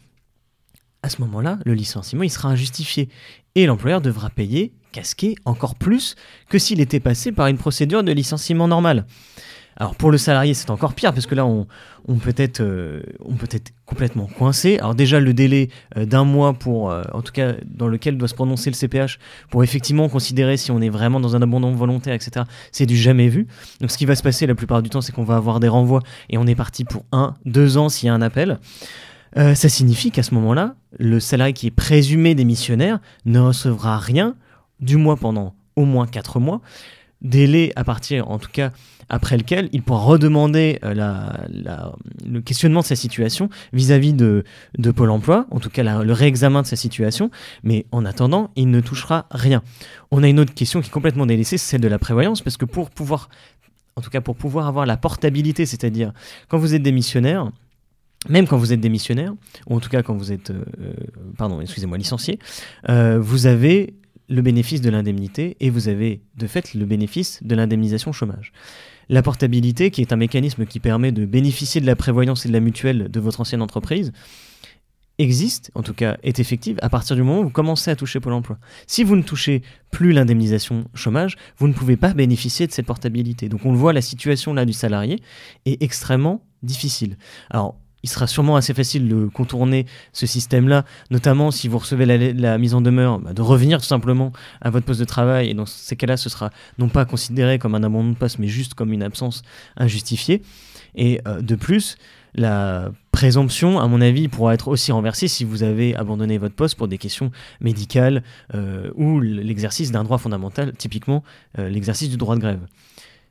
à ce moment-là, le licenciement, il sera injustifié. Et l'employeur devra payer, casquer encore plus que s'il était passé par une procédure de licenciement normal. Alors pour le salarié, c'est encore pire parce que là, on, peut être, euh, peut être complètement coincé. Alors déjà, le délai euh, d'un mois pour, euh, en tout cas, dans lequel doit se prononcer le CPH pour effectivement considérer si on est vraiment dans un abandon volontaire, etc. C'est du jamais vu. Donc ce qui va se passer la plupart du temps, c'est qu'on va avoir des renvois et on est parti pour un, deux ans s'il y a un appel. ça signifie qu'à ce moment-là, le salarié qui est présumé démissionnaire ne recevra rien, du mois pendant au moins quatre mois délai à partir, en tout cas, après lequel il pourra redemander euh, le questionnement de sa situation vis-à-vis de, de, Pôle emploi, en tout cas le réexamen de sa situation, mais en attendant, il ne touchera rien. On a une autre question qui est complètement délaissée, celle de la prévoyance, parce que pour pouvoir, en tout cas pour pouvoir avoir la portabilité, c'est-à-dire quand vous êtes démissionnaire, même quand vous êtes démissionnaire, ou en tout cas quand vous êtes, euh, euh, pardon, excusez-moi, licencié, vous avez le bénéfice de l'indemnité et vous avez de fait le bénéfice de l'indemnisation chômage. La portabilité, qui est un mécanisme qui permet de bénéficier de la prévoyance et de la mutuelle de votre ancienne entreprise, existe, en tout cas est effective, à partir du moment où vous commencez à toucher Pôle emploi. Si vous ne touchez plus l'indemnisation chômage, vous ne pouvez pas bénéficier de cette portabilité. Donc on le voit, la situation là du salarié est extrêmement difficile. Alors il sera sûrement assez facile de contourner ce système-là, notamment si vous recevez la, mise en demeure, bah, de revenir tout simplement à votre poste de travail. Et dans ces cas-là, ce sera non pas considéré comme un abandon de poste, mais juste comme une absence injustifiée. Et euh, de plus, la présomption, à mon avis, pourra être aussi renversée si vous avez abandonné votre poste pour des questions médicales euh, ou l'exercice d'un droit fondamental, typiquement euh, l'exercice du droit de grève.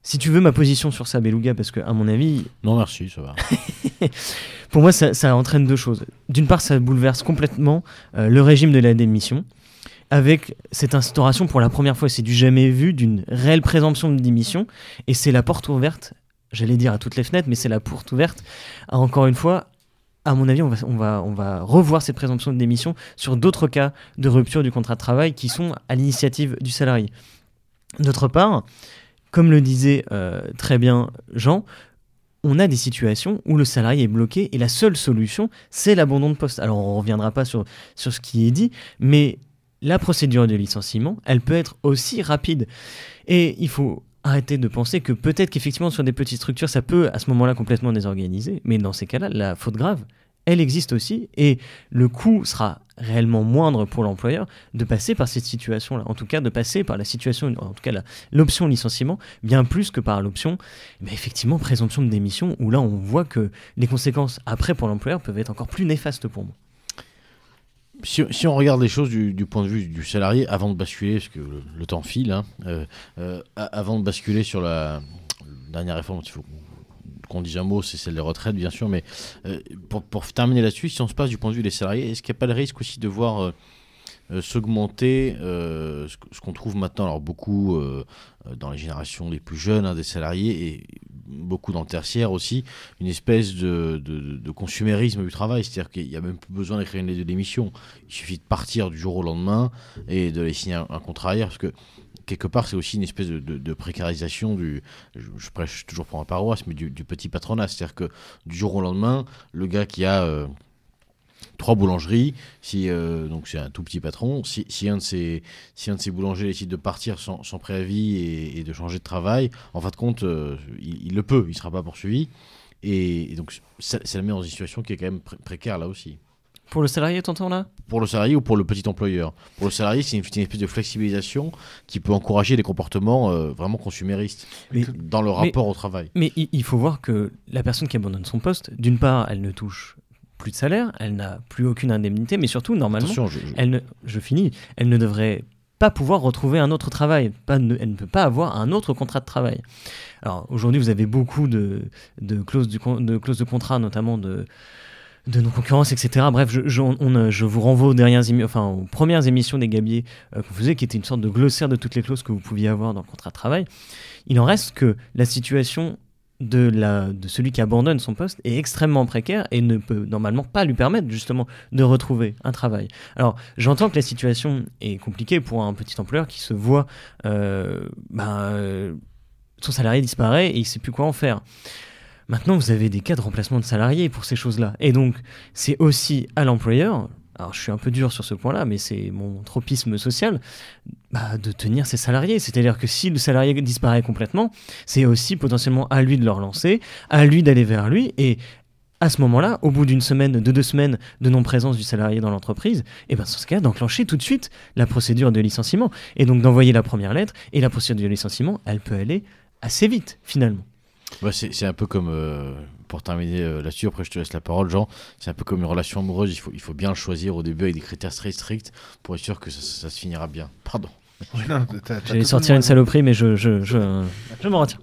Si tu veux ma position sur ça, Beluga, parce que à mon avis. Non, merci, ça va. Pour moi, ça, entraîne deux choses. D'une part, ça bouleverse complètement euh, le régime de la démission, avec cette instauration pour la première fois, c'est du jamais vu, d'une réelle présomption de démission, et c'est la porte ouverte, j'allais dire à toutes les fenêtres, mais c'est la porte ouverte à, encore une fois, à mon avis, on va, on va, on va revoir cette présomption de démission sur d'autres cas de rupture du contrat de travail qui sont à l'initiative du salarié. D'autre part, comme le disait euh, très bien Jean, on a des situations où le salarié est bloqué et la seule solution, c'est l'abandon de poste. Alors on ne reviendra pas sur, sur ce qui est dit, mais la procédure de licenciement, elle peut être aussi rapide. Et il faut arrêter de penser que peut-être qu'effectivement sur des petites structures, ça peut à ce moment-là complètement désorganiser, mais dans ces cas-là, la faute grave, elle existe aussi, et le coût sera réellement moindre pour l'employeur de passer par cette situation-là, en tout cas de passer par la situation, en tout cas l'option licenciement, bien plus que par l'option, mais effectivement, présomption de démission, où là on voit que les conséquences après pour l'employeur peuvent être encore plus néfastes pour moi. Si, on regarde les choses du, point de vue du salarié, avant de basculer, parce que le, le temps file, hein, euh, euh, avant de basculer sur la dernière réforme, il faut qu'on dise un mot, c'est celle des retraites, bien sûr, mais euh, pour, terminer là-dessus, si on se passe du point de vue des salariés, est-ce qu'il n'y a pas le risque aussi de voir euh, euh, s'augmenter ce, qu'on trouve maintenant, alors beaucoup dans les générations les plus jeunes hein, des salariés et beaucoup dans le tertiaire aussi, une espèce de consumérisme du travail, c'est-à-dire qu'il n'y a même plus besoin d'écrire une lettre de démission, il suffit de partir du jour au lendemain et de les signer un, un contrat ailleurs, parce que quelque part, c'est aussi une espèce de, précarisation du, je, prêche toujours pour paroisse, mais du, petit patronat. C'est-à-dire que du jour au lendemain, le gars qui a euh, trois boulangeries, si, euh, donc c'est un tout petit patron, si, si, un de ces, si un de boulangers décide de partir sans, sans préavis et, de changer de travail, en fin de compte, euh, il, le peut, il ne sera pas poursuivi. Et, donc, ça, le met dans une situation qui est quand même pré précaire là aussi. Pour le salarié, t'entends là? Pour le salarié ou pour le petit employeur? Pour le salarié, c'est une, une, espèce de flexibilisation qui peut encourager des comportements euh, vraiment consuméristes mais, dans le rapport mais, au travail. Mais il faut voir que la personne qui abandonne son poste, d'une part, elle ne touche plus de salaire, elle n'a plus aucune indemnité, mais surtout, normalement, je, je... Elle ne, je finis, elle ne devrait pas pouvoir retrouver un autre travail. Pas, ne, elle ne peut pas avoir un autre contrat de travail. Alors aujourd'hui, vous avez beaucoup de, de, clauses, du, de clauses de contrat, notamment de de nos concurrences, etc. Bref, je, on, je vous renvoie aux, enfin, aux premières émissions des Gabiers euh, qu'on faisait, qui était une sorte de glossaire de toutes les clauses que vous pouviez avoir dans le contrat de travail. Il en reste que la situation de, la, de celui qui abandonne son poste est extrêmement précaire et ne peut normalement pas lui permettre justement de retrouver un travail. Alors j'entends que la situation est compliquée pour un petit employeur qui se voit, euh, ben, euh, son salarié disparaît et il ne sait plus quoi en faire. Maintenant, vous avez des cas de remplacement de salariés pour ces choses-là. Et donc, c'est aussi à l'employeur, alors je suis un peu dur sur ce point-là, mais c'est mon tropisme social, bah, de tenir ses salariés. C'est-à-dire que si le salarié disparaît complètement, c'est aussi potentiellement à lui de le relancer, à lui d'aller vers lui, et à ce moment-là, au bout d'une semaine, de deux semaines de non-présence du salarié dans l'entreprise, et ben, dans ce cas, d'enclencher tout de suite la procédure de licenciement. Et donc d'envoyer la première lettre, et la procédure de licenciement, elle peut aller assez vite, finalement. C'est un peu comme, euh, pour terminer euh, là-dessus, après je te laisse la parole, Jean, c'est un peu comme une relation amoureuse, il faut, il faut bien le choisir au début avec des critères très stricts pour être sûr que ça, ça se finira bien. Pardon. J'allais sortir une saloperie, mais je, je, je, je m'en retiens.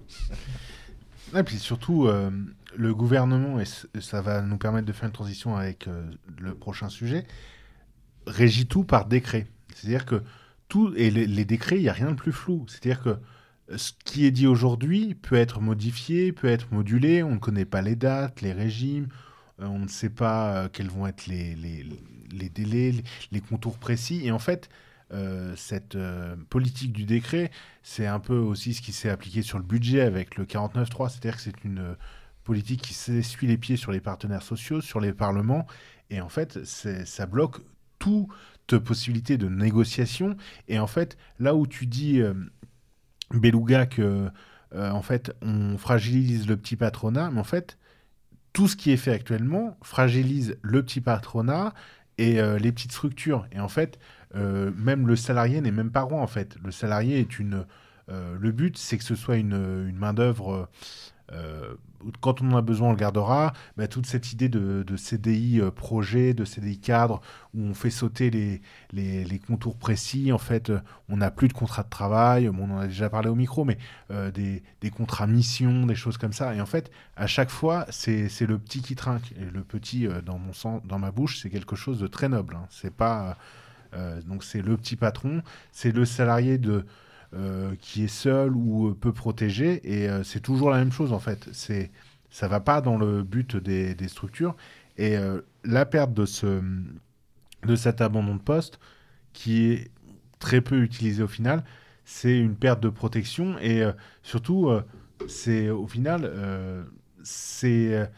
Et puis surtout, euh, le gouvernement, et ça va nous permettre de faire une transition avec euh, le prochain sujet, régit tout par décret. C'est-à-dire que tout, et les, les décrets, il n'y a rien de plus flou. C'est-à-dire que ce qui est dit aujourd'hui peut être modifié, peut être modulé. On ne connaît pas les dates, les régimes, euh, on ne sait pas euh, quels vont être les, délais, les, contours précis. Et en fait, euh, cette politique du décret, c'est un peu aussi ce qui s'est appliqué sur le budget avec le 49.3, c'est-à-dire que c'est une politique qui s'essuie les pieds sur les partenaires sociaux, sur les parlements, et en fait, ça bloque toute possibilité de négociation. Et en fait, là où tu dis Beluga que euh, en fait on fragilise le petit patronat, mais en fait tout ce qui est fait actuellement fragilise le petit patronat et euh, les petites structures. Et en fait, euh, même le salarié n'est même pas roi en fait. Le salarié est une. Le but, c'est que ce soit une, une main d'œuvre euh, quand on en a besoin, on le gardera. Toute cette idée de, CDI euh, projet, de CDI cadre, où on fait sauter les, contours précis, en fait, euh, on n'a plus de contrat de travail, on en a déjà parlé au micro, mais des, contrats mission, des choses comme ça. Et en fait, à chaque fois, c'est le petit qui trinque. Et le petit, dans, mon sang, dans ma bouche, c'est quelque chose de très noble. Hein. C'est pas. Donc, c'est le petit patron, c'est le salarié de qui est seul ou peu protégé. Et euh, c'est toujours la même chose en fait. C'est ça va pas dans le but des, des structures. Et euh, la perte de ce de cet abandon de poste qui est très peu utilisé au final, c'est une perte de protection et euh, surtout c'est au final c'est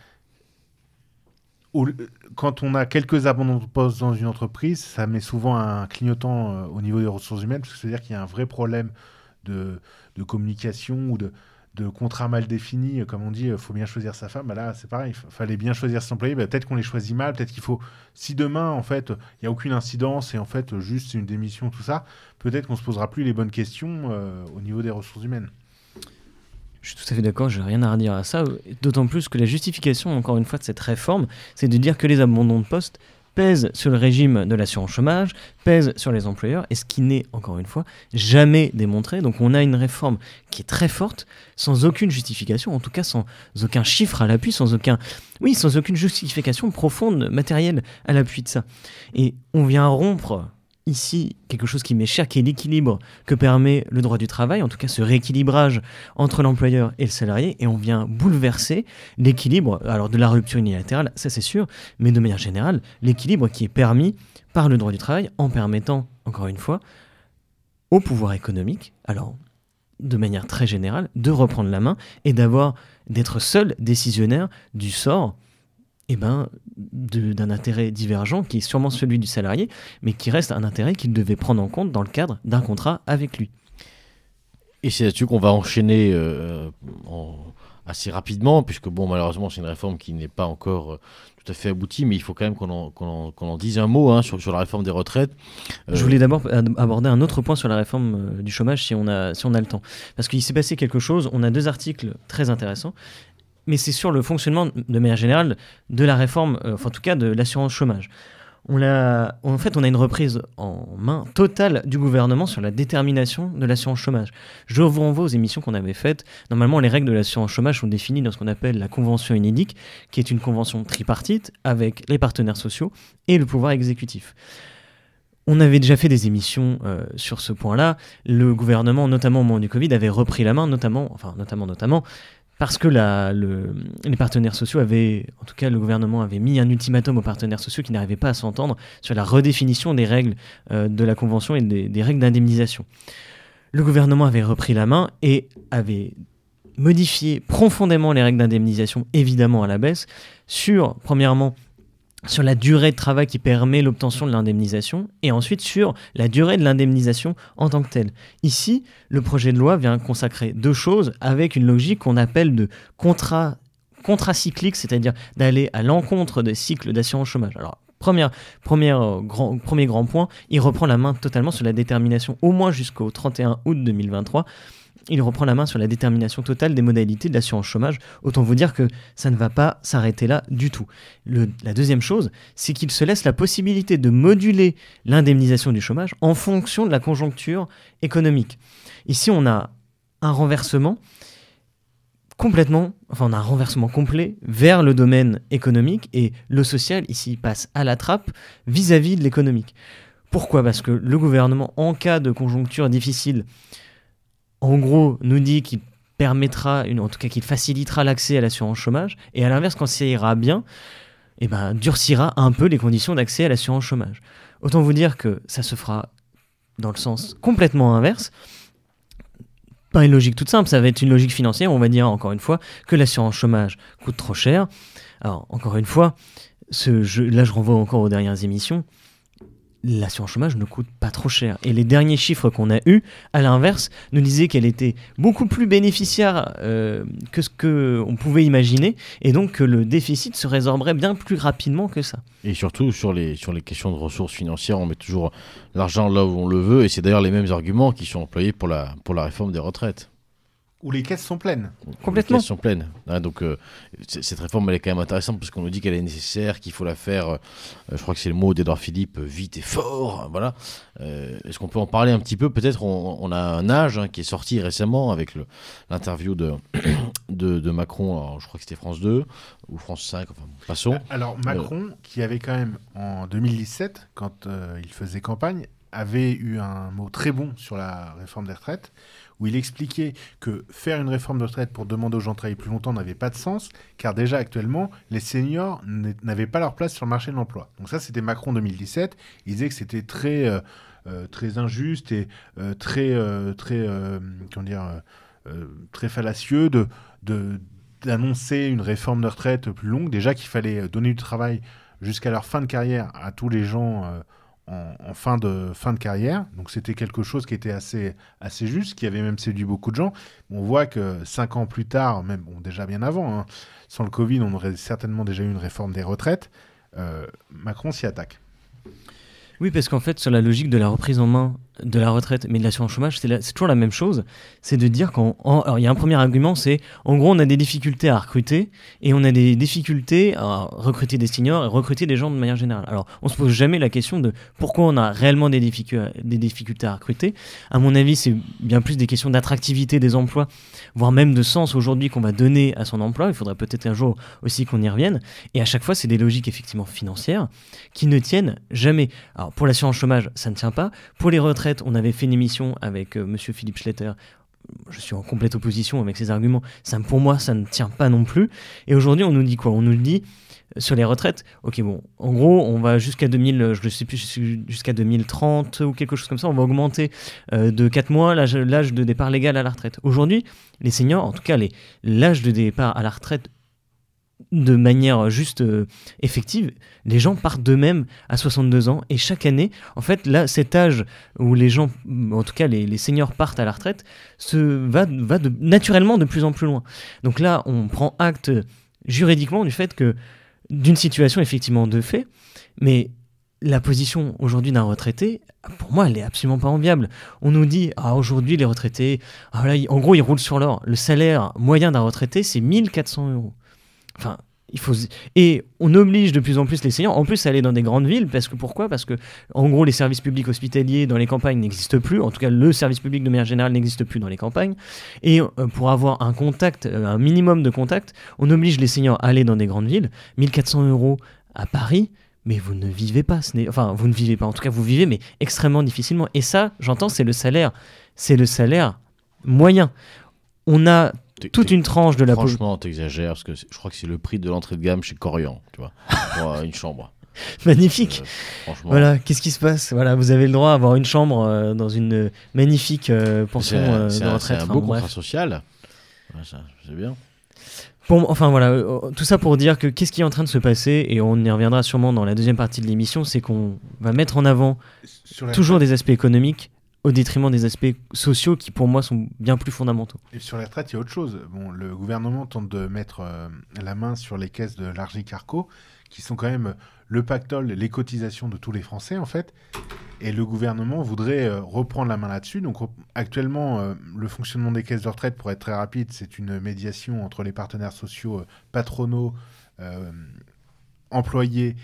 quand on a quelques abandons de poste dans une entreprise, ça met souvent un clignotant euh, au niveau des ressources humaines, parce que c'est-à-dire qu'il y a un vrai problème de, de communication ou de, de contrat mal défini, comme on dit, il faut bien choisir sa femme. Bah là, c'est pareil, il fallait bien choisir ses employés. Bah, peut-être qu'on les choisit mal, peut-être qu'il faut. Si demain, en fait, il n'y a aucune incidence et en fait, juste une démission, tout ça, peut-être qu'on se posera plus les bonnes questions euh, au niveau des ressources humaines. Je suis tout à fait d'accord, je n'ai rien à redire à ça, d'autant plus que la justification, encore une fois, de cette réforme, c'est de dire que les abandons de poste pèse sur le régime de l'assurance chômage, pèse sur les employeurs, et ce qui n'est, encore une fois, jamais démontré. Donc on a une réforme qui est très forte, sans aucune justification, en tout cas sans aucun chiffre à l'appui, sans aucun... Oui, sans aucune justification profonde, matérielle à l'appui de ça. Et on vient rompre ici quelque chose qui m'est cher, qui est l'équilibre que permet le droit du travail, en tout cas ce rééquilibrage entre l'employeur et le salarié, et on vient bouleverser l'équilibre, alors de la rupture unilatérale, ça c'est sûr, mais de manière générale, l'équilibre qui est permis par le droit du travail en permettant, encore une fois, au pouvoir économique, alors de manière très générale, de reprendre la main et d'avoir d'être seul décisionnaire du sort eh ben, d'un intérêt divergent qui est sûrement celui du salarié, mais qui reste un intérêt qu'il devait prendre en compte dans le cadre d'un contrat avec lui. Et c'est là-dessus qu'on va enchaîner euh, assez rapidement, puisque bon, malheureusement, c'est une réforme qui n'est pas encore euh, tout à fait aboutie, mais il faut quand même qu'on en, en, dise un mot hein, sur, sur, la réforme des retraites. Euh, Je voulais d'abord aborder un autre point sur la réforme du chômage, si on, a, si on a le temps. Parce qu'il s'est passé quelque chose, on a deux articles très intéressants mais c'est sur le fonctionnement de manière générale de la réforme, euh, en tout cas de l'assurance chômage. On a, en fait, on a une reprise en main totale du gouvernement sur la détermination de l'assurance chômage. Je vous renvoie aux émissions qu'on avait faites. Normalement, les règles de l'assurance chômage sont définies dans ce qu'on appelle la convention UNIDIC, qui est une convention tripartite avec les partenaires sociaux et le pouvoir exécutif. On avait déjà fait des émissions euh, sur ce point-là. Le gouvernement, notamment au moment du Covid, avait repris la main, notamment, enfin notamment, notamment, parce que les partenaires sociaux avaient, en tout cas le gouvernement avait mis un ultimatum aux partenaires sociaux qui n'arrivaient pas à s'entendre sur la redéfinition des règles euh, de la Convention et des, règles d'indemnisation. Le gouvernement avait repris la main et avait modifié profondément les règles d'indemnisation, évidemment à la baisse, sur, premièrement, sur la durée de travail qui permet l'obtention de l'indemnisation et ensuite sur la durée de l'indemnisation en tant que telle. Ici, le projet de loi vient consacrer deux choses avec une logique qu'on appelle de contrat contracyclique, c'est-à-dire d'aller à l'encontre des cycles d'assurance chômage. Alors, grand, premier grand point, il reprend la main totalement sur la détermination au moins jusqu'au 31 août 2023 il reprend la main sur la détermination totale des modalités de l'assurance chômage. Autant vous dire que ça ne va pas s'arrêter là du tout. la deuxième chose, c'est qu'il se laisse la possibilité de moduler l'indemnisation du chômage en fonction de la conjoncture économique. Ici, on a un renversement complètement, enfin on a un renversement complet vers le domaine économique et le social ici passe à la trappe vis-à-vis -vis de l'économique. Pourquoi? Parce que le gouvernement, en cas de conjoncture difficile, en gros, nous dit qu'il permettra, en tout cas qu'il facilitera l'accès à l'assurance chômage, et à l'inverse, quand ça ira bien, eh ben, durcira un peu les conditions d'accès à l'assurance chômage. Autant vous dire que ça se fera dans le sens complètement inverse. Pas une logique toute simple, ça va être une logique financière. On va dire encore une fois que l'assurance chômage coûte trop cher. Alors, encore une fois, là je renvoie encore aux dernières émissions l'assurance chômage ne coûte pas trop cher. Et les derniers chiffres qu'on a eus, à l'inverse, nous disaient qu'elle était beaucoup plus bénéficiaire euh, que ce qu'on pouvait imaginer, et donc que le déficit se résorberait bien plus rapidement que ça. Et surtout sur les, questions de ressources financières, on met toujours l'argent là où on le veut, et c'est d'ailleurs les mêmes arguments qui sont employés pour la, pour la réforme des retraites. Où les caisses sont pleines. Complètement. Les caisses sont pleines. Hein, donc euh, cette réforme, elle est quand même intéressante parce qu'on nous dit qu'elle est nécessaire, qu'il faut la faire. Euh, je crois que c'est le mot d'Edouard Philippe, euh, vite et fort. Voilà. Est-ce qu'on peut en parler un petit peu? Peut-être on, a un âge hein, qui est sorti récemment avec l'interview de, de, Macron. je crois que c'était France 2 ou France 5. Enfin, passons. Alors Macron, qui avait quand même en 2017, quand il faisait campagne, avait eu un mot très bon sur la réforme des retraites où il expliquait que faire une réforme de retraite pour demander aux gens de travailler plus longtemps n'avait pas de sens, car déjà actuellement, les seniors n'avaient pas leur place sur le marché de l'emploi. Donc ça, c'était Macron 2017. Il disait que c'était très, euh, euh, très injuste et euh, très, très, très fallacieux de, d'annoncer une réforme de retraite plus longue. Déjà qu'il fallait donner du travail jusqu'à leur fin de carrière à tous les gens en, fin, de, fin de carrière. Donc c'était quelque chose qui était assez, assez juste, qui avait même séduit beaucoup de gens. On voit que cinq ans plus tard, même bon, déjà bien avant, hein, sans le Covid, on aurait certainement déjà eu une réforme des retraites. Euh, Macron s'y attaque. Oui, parce qu'en fait, sur la logique de la reprise en main de la retraite, mais de l'assurance chômage, c'est toujours la même chose. C'est de dire qu'il y a un premier argument, c'est en gros, on a des difficultés à recruter et on a des difficultés à recruter des seniors et recruter des gens de manière générale. Alors, on se pose jamais la question de pourquoi on a réellement des, des difficultés à recruter. À mon avis, c'est bien plus des questions d'attractivité des emplois, voire même de sens aujourd'hui qu'on va donner à son emploi. Il faudrait peut-être un jour aussi qu'on y revienne. Et à chaque fois, c'est des logiques effectivement financières qui ne tiennent jamais. Alors, pour l'assurance chômage, ça ne tient pas. Pour les retraites, on avait fait une émission avec. Euh, Monsieur Philippe Schletter. Je suis en complète opposition avec ses arguments. Ça, pour moi, ça ne tient pas non plus. Et aujourd'hui, on nous dit quoi? On nous dit euh, sur les retraites, ok bon, en gros, on va jusqu'à 2000, je ne sais plus, jusqu'à 2030 ou quelque chose comme ça, on va augmenter euh, de 4 mois l'âge de départ légal à la retraite. Aujourd'hui, les seniors, en tout cas l'âge de départ à la retraite de manière juste euh, effective, les gens partent d'eux-mêmes à 62 ans et chaque année, en fait, là, cet âge où les gens, en tout cas les, seniors partent à la retraite, se va, va naturellement de plus en plus loin. Donc là, on prend acte juridiquement du fait que d'une situation effectivement de fait, mais la position aujourd'hui d'un retraité, pour moi, elle est absolument pas enviable. On nous dit, ah, aujourd'hui, les retraités, ah, en gros, ils roulent sur l'or. Le salaire moyen d'un retraité, c'est 1400 euros. Enfin, il faut et on oblige de plus en plus les seniors. En plus à aller dans des grandes villes parce que pourquoi? Parce que en gros les services publics hospitaliers dans les campagnes n'existent plus. En tout cas le service public de manière générale n'existe plus dans les campagnes. Et euh, pour avoir un contact euh, un minimum de contact on oblige les seniors à aller dans des grandes villes. 1400 euros à Paris mais vous ne vivez pas. Enfin vous ne vivez pas. En tout cas vous vivez mais extrêmement difficilement. Et ça j'entends c'est le salaire. C'est le salaire moyen. On a toute une tranche de la Franchement, t'exagères, parce que je crois que c'est le prix de l'entrée de gamme chez Corian, tu vois, pour euh, une chambre. Magnifique. Euh, voilà, qu'est-ce qui se passe? Voilà, vous avez le droit d'avoir une chambre euh, dans une magnifique pension de retraite. C'est un beau contrat social. c'est bien. enfin voilà, tout ça pour dire que qu'est-ce qui est en train de se passer, et on y reviendra sûrement dans la deuxième partie de l'émission, c'est qu'on va mettre en avant toujours des aspects économiques, au détriment des aspects sociaux qui pour moi sont bien plus fondamentaux. Et sur les retraites, il y a autre chose. Bon, le gouvernement tente de mettre euh, la main sur les caisses de l'Argicarco, qui sont quand même le pactole, les cotisations de tous les Français en fait. Et le gouvernement voudrait euh, reprendre la main là-dessus. Donc actuellement, euh, le fonctionnement des caisses de retraite, pour être très rapide, c'est une médiation entre les partenaires sociaux patronaux, employés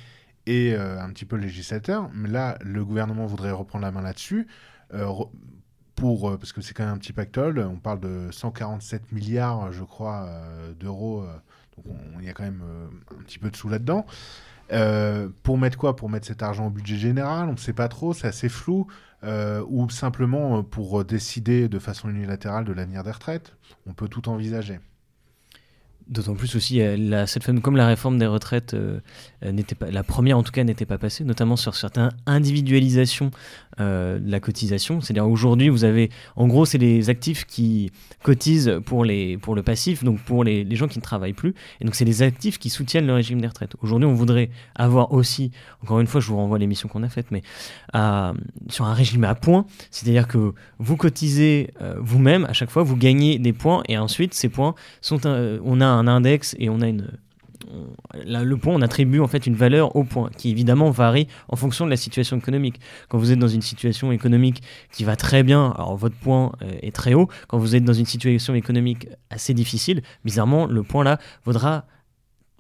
et un petit peu législateurs. Mais là, le gouvernement voudrait reprendre la main là-dessus. Euh, pour, euh, parce que c'est quand même un petit pactole, on parle de 147 milliards, je crois, euh, d'euros. donc il y a quand même un petit peu de sous là-dedans. pour mettre quoi? Pour mettre cet argent au budget général On ne sait pas trop, c'est assez flou. ou simplement pour décider de façon unilatérale de l'avenir des retraites On peut tout envisager. D'autant plus aussi, cette comme la réforme des retraites n'était pas, la première en tout cas n'était pas passée, notamment sur certaines individualisations euh, la cotisation. C'est-à-dire aujourd'hui, vous avez, en gros, c'est les actifs qui cotisent pour, les, pour le passif, donc pour les, les gens qui ne travaillent plus. Et donc c'est les actifs qui soutiennent le régime des retraites. Aujourd'hui, on voudrait avoir aussi, encore une fois, je vous renvoie à l'émission qu'on a faite, mais sur un régime à points, c'est-à-dire que vous cotisez euh, vous-même, à chaque fois, vous gagnez des points, et ensuite, ces points sont, on a un index et on a une le point, on attribue en fait une valeur au point, qui évidemment varie en fonction de la situation économique. Quand vous êtes dans une situation économique qui va très bien, alors votre point euh, est très haut. Quand vous êtes dans une situation économique assez difficile, bizarrement, le point là vaudra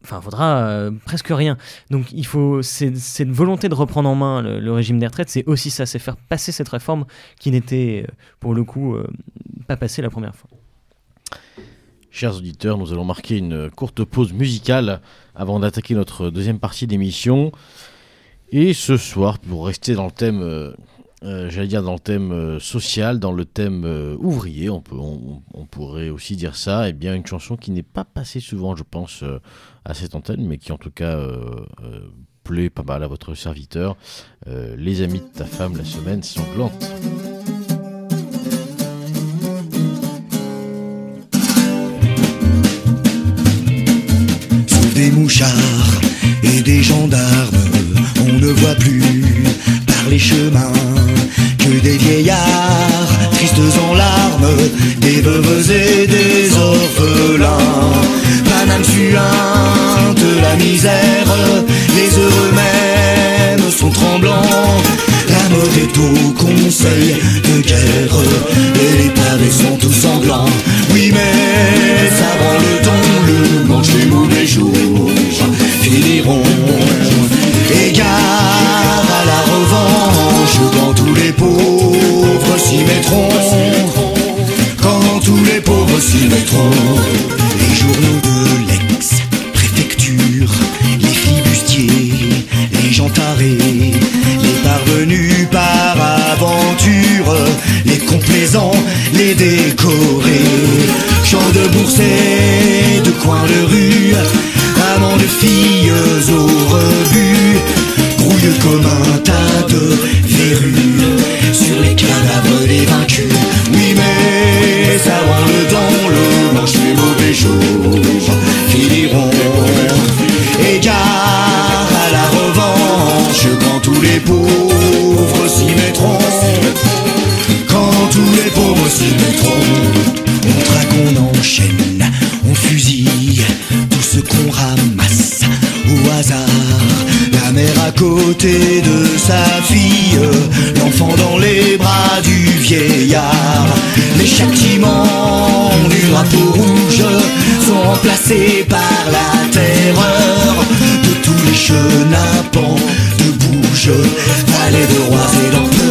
enfin, vaudra euh, presque rien. Donc, il faut cette volonté de reprendre en main le, régime des retraites, c'est aussi ça, c'est faire passer cette réforme qui n'était, euh, pour le coup, pas passée la première fois. Chers auditeurs, nous allons marquer une courte pause musicale avant d'attaquer notre deuxième partie d'émission. Et ce soir, pour rester dans le thème, euh, euh, j'allais dire dans le thème euh, social, dans le thème ouvrier, on, pourrait aussi dire ça, et eh bien une chanson qui n'est pas passée souvent, je pense, à cette antenne, mais qui en tout cas plaît pas mal à votre serviteur. Les amis de ta femme, la semaine sanglante. des mouchards et des gendarmes. On ne voit plus par les chemins que des vieillards, tristes en larmes, des veuves et des orphelins. Paname suinte, la misère, les heureux mêmes sont tremblants des doux conseils de guerre. Et les pavés sont tous sanglants. Oui mais ça le temps Le manche les mous les jours finiront. Égard à la revanche Quand tous les pauvres s'y mettront. Quand tous les pauvres s'y mettront. Les journaux de l'ex-préfecture Les flibustiers, les gens tarés Les parvenus complaisant les décorer. Chant de bourset, de coin de rue, amants de filles au rebut, grouille comme un tas de verrues sur les cadavres des vaincus. Oui, mais ça rend le dans le côté de sa fille, l'enfant dans les bras du vieillard. Les châtiments du drapeau rouge sont remplacés par la terreur de tous les chenapans de bouge, vallée de rois et d'enfants.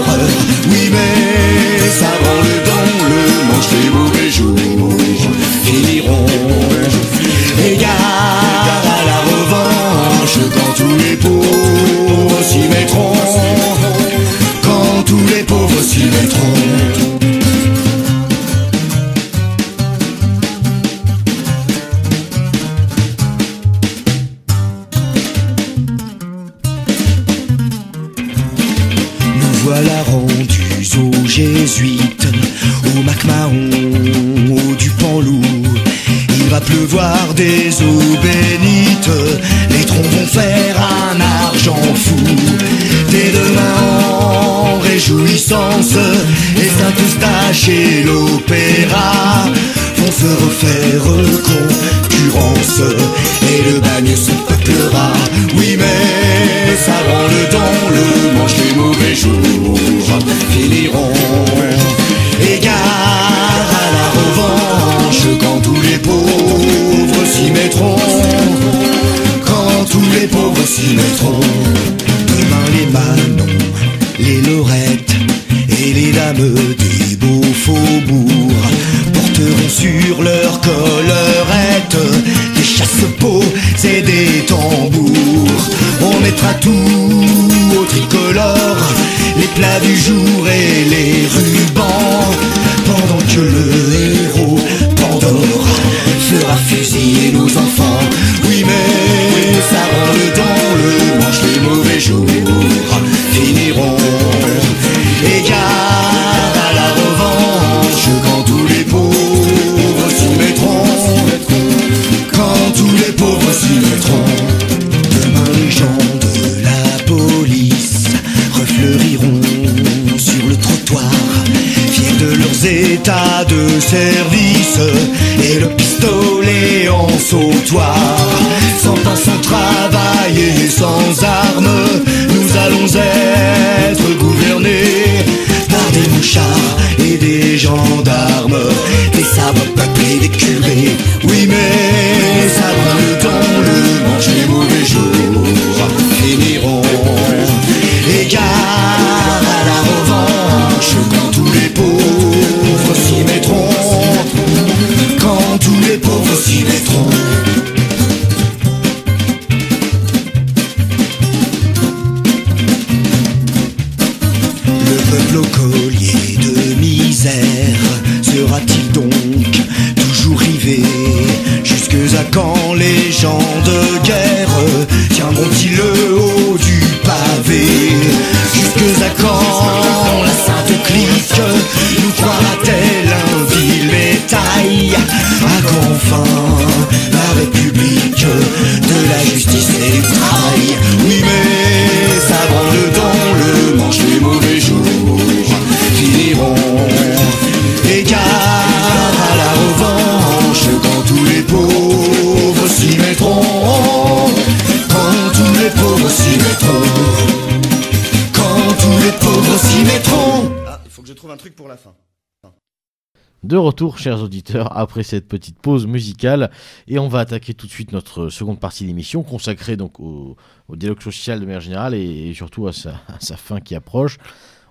De retour, chers auditeurs, après cette petite pause musicale, et on va attaquer tout de suite notre seconde partie d'émission consacrée donc au, dialogue social de manière générale et, surtout à sa, fin qui approche.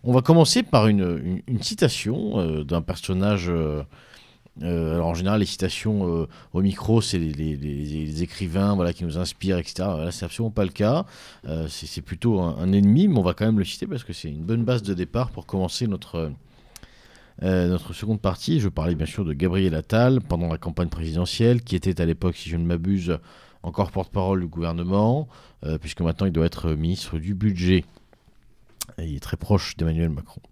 On va commencer par une, citation euh, d'un personnage. Euh, euh, alors en général, les citations au micro, c'est les, écrivains voilà, qui nous inspirent, etc. Là, c'est absolument pas le cas. c'est plutôt un, un, ennemi, mais on va quand même le citer parce que c'est une bonne base de départ pour commencer notre, euh, notre seconde partie, je parlais bien sûr de Gabriel Attal pendant la campagne présidentielle, qui était à l'époque, si je ne m'abuse, encore porte-parole du gouvernement, euh, puisque maintenant il doit être ministre du budget. Et il est très proche d'Emmanuel Macron.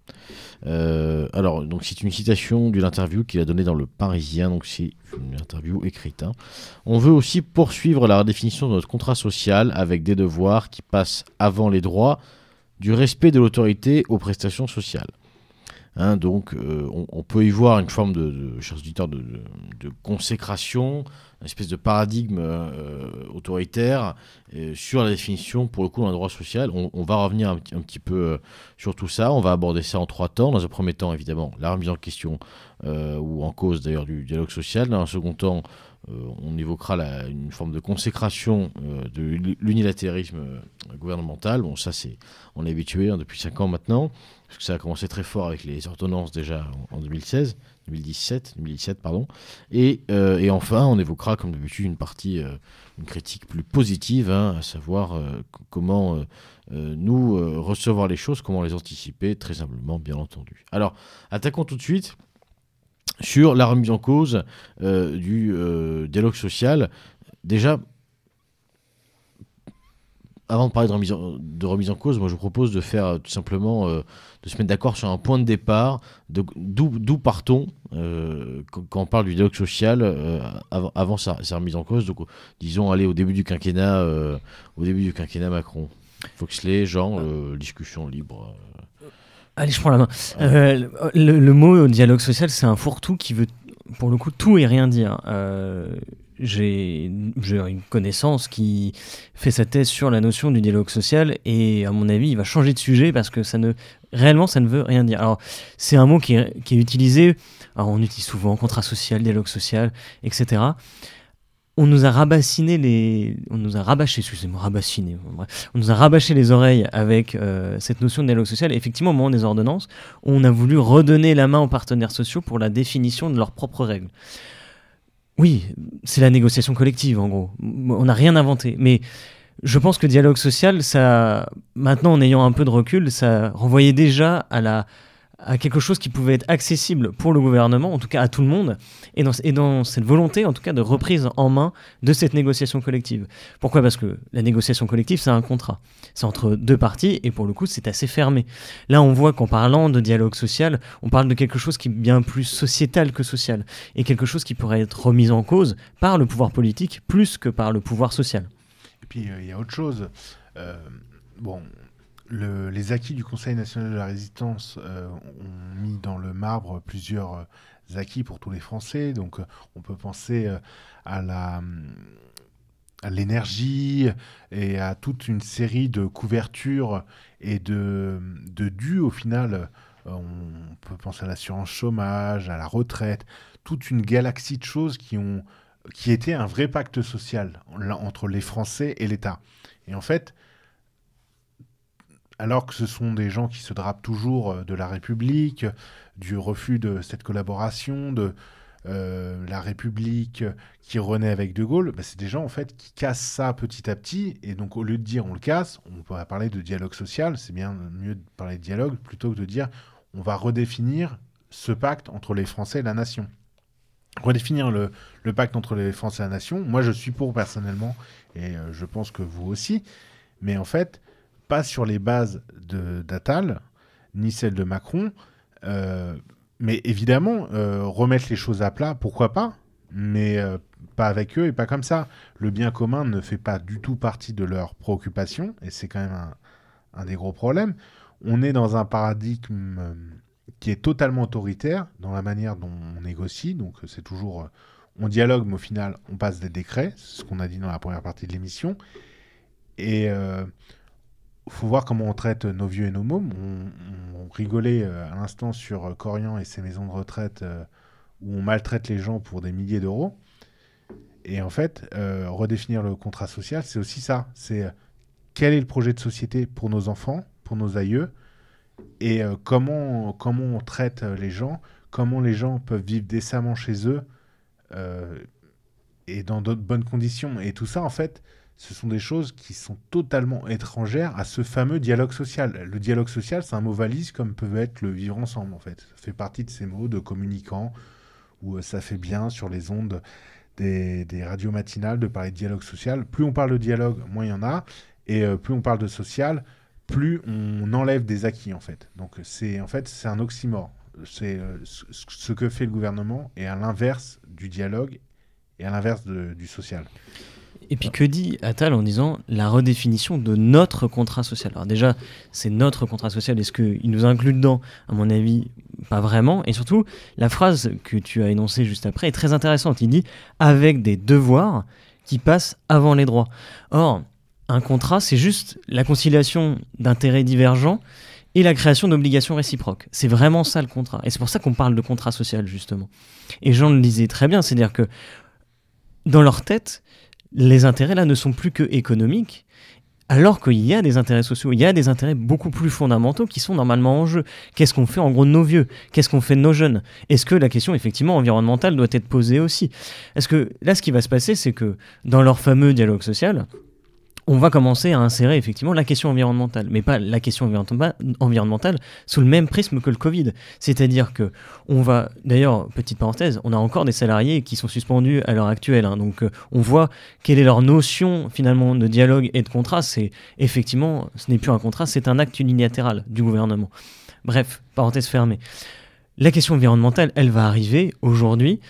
Euh, alors, donc c'est une citation d'une interview qu'il a donnée dans Le Parisien, donc c'est une interview écrite. Hein. On veut aussi poursuivre la redéfinition de notre contrat social avec des devoirs qui passent avant les droits, du respect de l'autorité aux prestations sociales. Hein, donc, euh, on, peut y voir une forme de, de, consécration, une espèce de paradigme euh, autoritaire euh, sur la définition, pour le coup, d'un droit social. On, va revenir un, petit peu sur tout ça. On va aborder ça en trois temps. Dans un premier temps, évidemment, la remise en question ou en cause d'ailleurs du dialogue social. Dans un second temps, on évoquera une forme de consécration de l'unilatérisme gouvernemental. Bon, ça, c'est, on est habitué hein, depuis cinq ans maintenant parce que ça a commencé très fort avec les ordonnances déjà en, 2016, 2017, 2017 pardon. Et, euh, et, enfin, on évoquera comme d'habitude une partie, euh, une critique plus positive, hein, à savoir euh, comment nous recevoir les choses, comment les anticiper, très simplement, bien entendu. Alors, attaquons tout de suite sur la remise en cause du dialogue social. Déjà, avant de parler de remise en cause, moi je vous propose de faire tout simplement de se mettre d'accord sur un point de départ, d'où partons euh, quand, on parle du dialogue social euh, avant, sa, remise en cause. Donc, disons, aller au début du quinquennat, euh, au début du quinquennat Macron. Foxley, Jean, discussion libre. Allez, je prends la main. le, mot dialogue social, c'est un fourre-tout qui veut, pour le coup, tout et rien dire j'ai une connaissance qui fait sa thèse sur la notion du dialogue social et à mon avis il va changer de sujet parce que ça ne réellement ça ne veut rien dire. Alors c'est un mot qui est, qui est utilisé, alors, on utilise souvent contrat social, dialogue social, etc. On nous a rabassiné les, on nous a rabâché, excusez-moi, rabassiné, on nous a rabâché les oreilles avec euh, cette notion de dialogue social. Et effectivement, au moment des ordonnances, on a voulu redonner la main aux partenaires sociaux pour la définition de leurs propres règles. Oui, c'est la négociation collective, en gros. On n'a rien inventé. Mais je pense que dialogue social, ça, maintenant en ayant un peu de recul, ça renvoyait déjà à la, à quelque chose qui pouvait être accessible pour le gouvernement, en tout cas à tout le monde, et dans, et dans cette volonté, en tout cas, de reprise en main de cette négociation collective. Pourquoi? Parce que la négociation collective, c'est un contrat. C'est entre deux parties, et pour le coup, c'est assez fermé. Là, on voit qu'en parlant de dialogue social, on parle de quelque chose qui est bien plus sociétal que social, et quelque chose qui pourrait être remis en cause par le pouvoir politique plus que par le pouvoir social. Et puis, euh, il y a autre chose. Euh, bon, les acquis du Conseil national de la résistance euh, ont mis dans le marbre plusieurs euh, acquis pour tous les Français. Donc, euh, on peut penser à l'énergie et à toute une série de couvertures et de, de dus au final. On peut penser à l'assurance chômage, à la retraite, toute une galaxie de choses qui ont qui étaient un vrai pacte social entre les Français et l'État. Et en fait, alors que ce sont des gens qui se drapent toujours euh, de la République, du refus de cette collaboration, de euh, la République qui renaît avec De Gaulle, bah, c'est des gens en fait qui cassent ça petit à petit. Et donc au lieu de dire on le casse, on pourrait parler de dialogue social. C'est bien mieux de parler de dialogue plutôt que de dire on va redéfinir ce pacte entre les Français et la nation. Redéfinir le, pacte entre les Français et la nation, moi je suis pour personnellement, et euh, je pense que vous aussi. Mais en fait, pas sur les bases d'Attal, ni celles de Macron. Euh, mais évidemment, euh, remettre les choses à plat, pourquoi pas Mais euh, pas avec eux et pas comme ça. Le bien commun ne fait pas du tout partie de leurs préoccupations, et c'est quand même un, un, des gros problèmes. On est dans un paradigme qui est totalement autoritaire dans la manière dont on négocie. Donc c'est toujours, on dialogue, mais au final, on passe des décrets. C'est ce qu'on a dit dans la première partie de l'émission. Et faut voir comment on traite nos vieux et nos mômes. On, rigolait euh, à l'instant sur euh, Corian et ses maisons de retraite euh, où on maltraite les gens pour des milliers d'euros. Et en fait, redéfinir le contrat social, c'est aussi ça. C'est quel est le projet de société pour nos enfants, pour nos aïeux, et comment, comment on traite les gens, comment les gens peuvent vivre décemment chez eux et dans d'autres bonnes conditions. Et tout ça, en fait, ce sont des choses qui sont totalement étrangères à ce fameux dialogue social. Le dialogue social, c'est un mot valise comme peut être le vivre ensemble, en fait. Ça fait partie de ces mots de communicants où euh, ça fait bien sur les ondes des, radios matinales de parler de dialogue social. Plus on parle de dialogue, moins il y en a. Et euh, plus on parle de social, plus on enlève des acquis, en fait. Donc c'est en fait, c'est un oxymore. C'est euh, ce que fait le gouvernement est à l'inverse du dialogue et à l'inverse du social. Et puis que dit Attal en disant la redéfinition de notre contrat social? Alors déjà, c'est notre contrat social. Est-ce qu'il nous inclut dedans? À mon avis, pas vraiment. Et surtout, la phrase que tu as énoncée juste après est très intéressante. Il dit avec des devoirs qui passent avant les droits. Or, un contrat, c'est juste la conciliation d'intérêts divergents et la création d'obligations réciproques. C'est vraiment ça le contrat. Et c'est pour ça qu'on parle de contrat social, justement. Et Jean le disait très bien, c'est-à-dire que dans leur tête, les intérêts là ne sont plus que économiques, alors qu'il y a des intérêts sociaux, il y a des intérêts beaucoup plus fondamentaux qui sont normalement en jeu. Qu'est-ce qu'on fait en gros de nos vieux? Qu'est-ce qu'on fait de nos jeunes? Est-ce que la question effectivement environnementale doit être posée aussi? Est-ce que là ce qui va se passer c'est que dans leur fameux dialogue social, on va commencer à insérer effectivement la question environnementale, mais pas la question environnementale- sous le même prisme que le Covid. C'est-à-dire que on va, d'ailleurs, petite parenthèse, on a encore des salariés qui sont suspendus à l'heure actuelle. hein. donc euh, on voit quelle est leur notion finalement de dialogue et de contrat. C'est effectivement, ce n'est plus un contrat, c'est un acte unilatéral du gouvernement. Bref, parenthèse fermée. La question environnementale, elle va arriver aujourd'hui,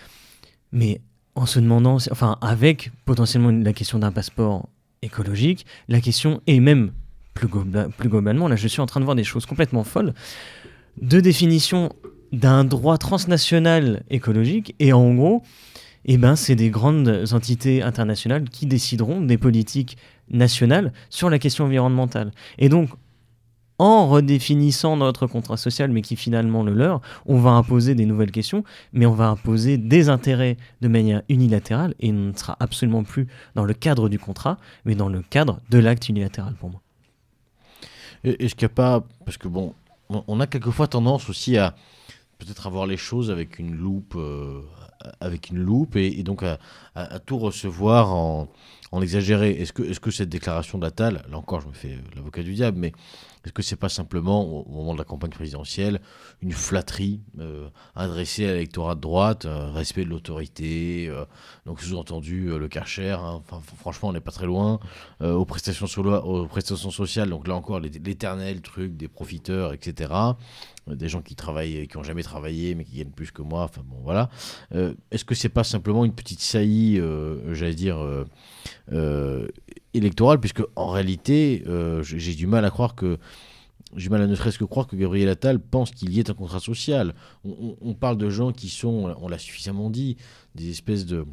mais en se demandant, enfin avec potentiellement la question d'un passeport écologique, la question est même plus, globa- plus globalement, là je suis en train de voir des choses complètement folles, de définition d'un droit transnational écologique, et en gros, eh ben, c'est des grandes entités internationales qui décideront des politiques nationales sur la question environnementale. Et donc, en redéfinissant notre contrat social, mais qui est finalement le leur, on va imposer des nouvelles questions, mais on va imposer des intérêts de manière unilatérale, et on ne sera absolument plus dans le cadre du contrat, mais dans le cadre de l'acte unilatéral pour moi. Est-ce qu'il n'y a pas. Parce que bon, on- a quelquefois tendance aussi à peut-être avoir les choses avec une loupe, euh, avec une loupe et, donc à, tout recevoir en, en exagéré. Est-ce que, est-ce que cette déclaration d'Attal, là encore je me fais l'avocat du diable, mais est-ce que c'est pas simplement au, moment de la campagne présidentielle une flatterie euh, adressée à l'électorat de droite, euh, respect de l'autorité, euh, donc sous-entendu le Karcher, hein, franchement on n'est pas très loin, aux, prestations sociales, donc là encore l'éternel truc des profiteurs, etc. Euh, Des gens qui travaillent, qui n'ont jamais travaillé mais qui gagnent plus que moi, voilà. Euh, Est-ce que c'est pas simplement une petite saillie, euh, j'allais dire, euh, euh, électorale, puisque en réalité euh, j'ai du mal à croire que j'ai mal à ne serait-ce que croire que Gabriel Attal pense qu'il y ait un contrat social. On, parle de gens qui sont, on l'a suffisamment dit, des espèces de,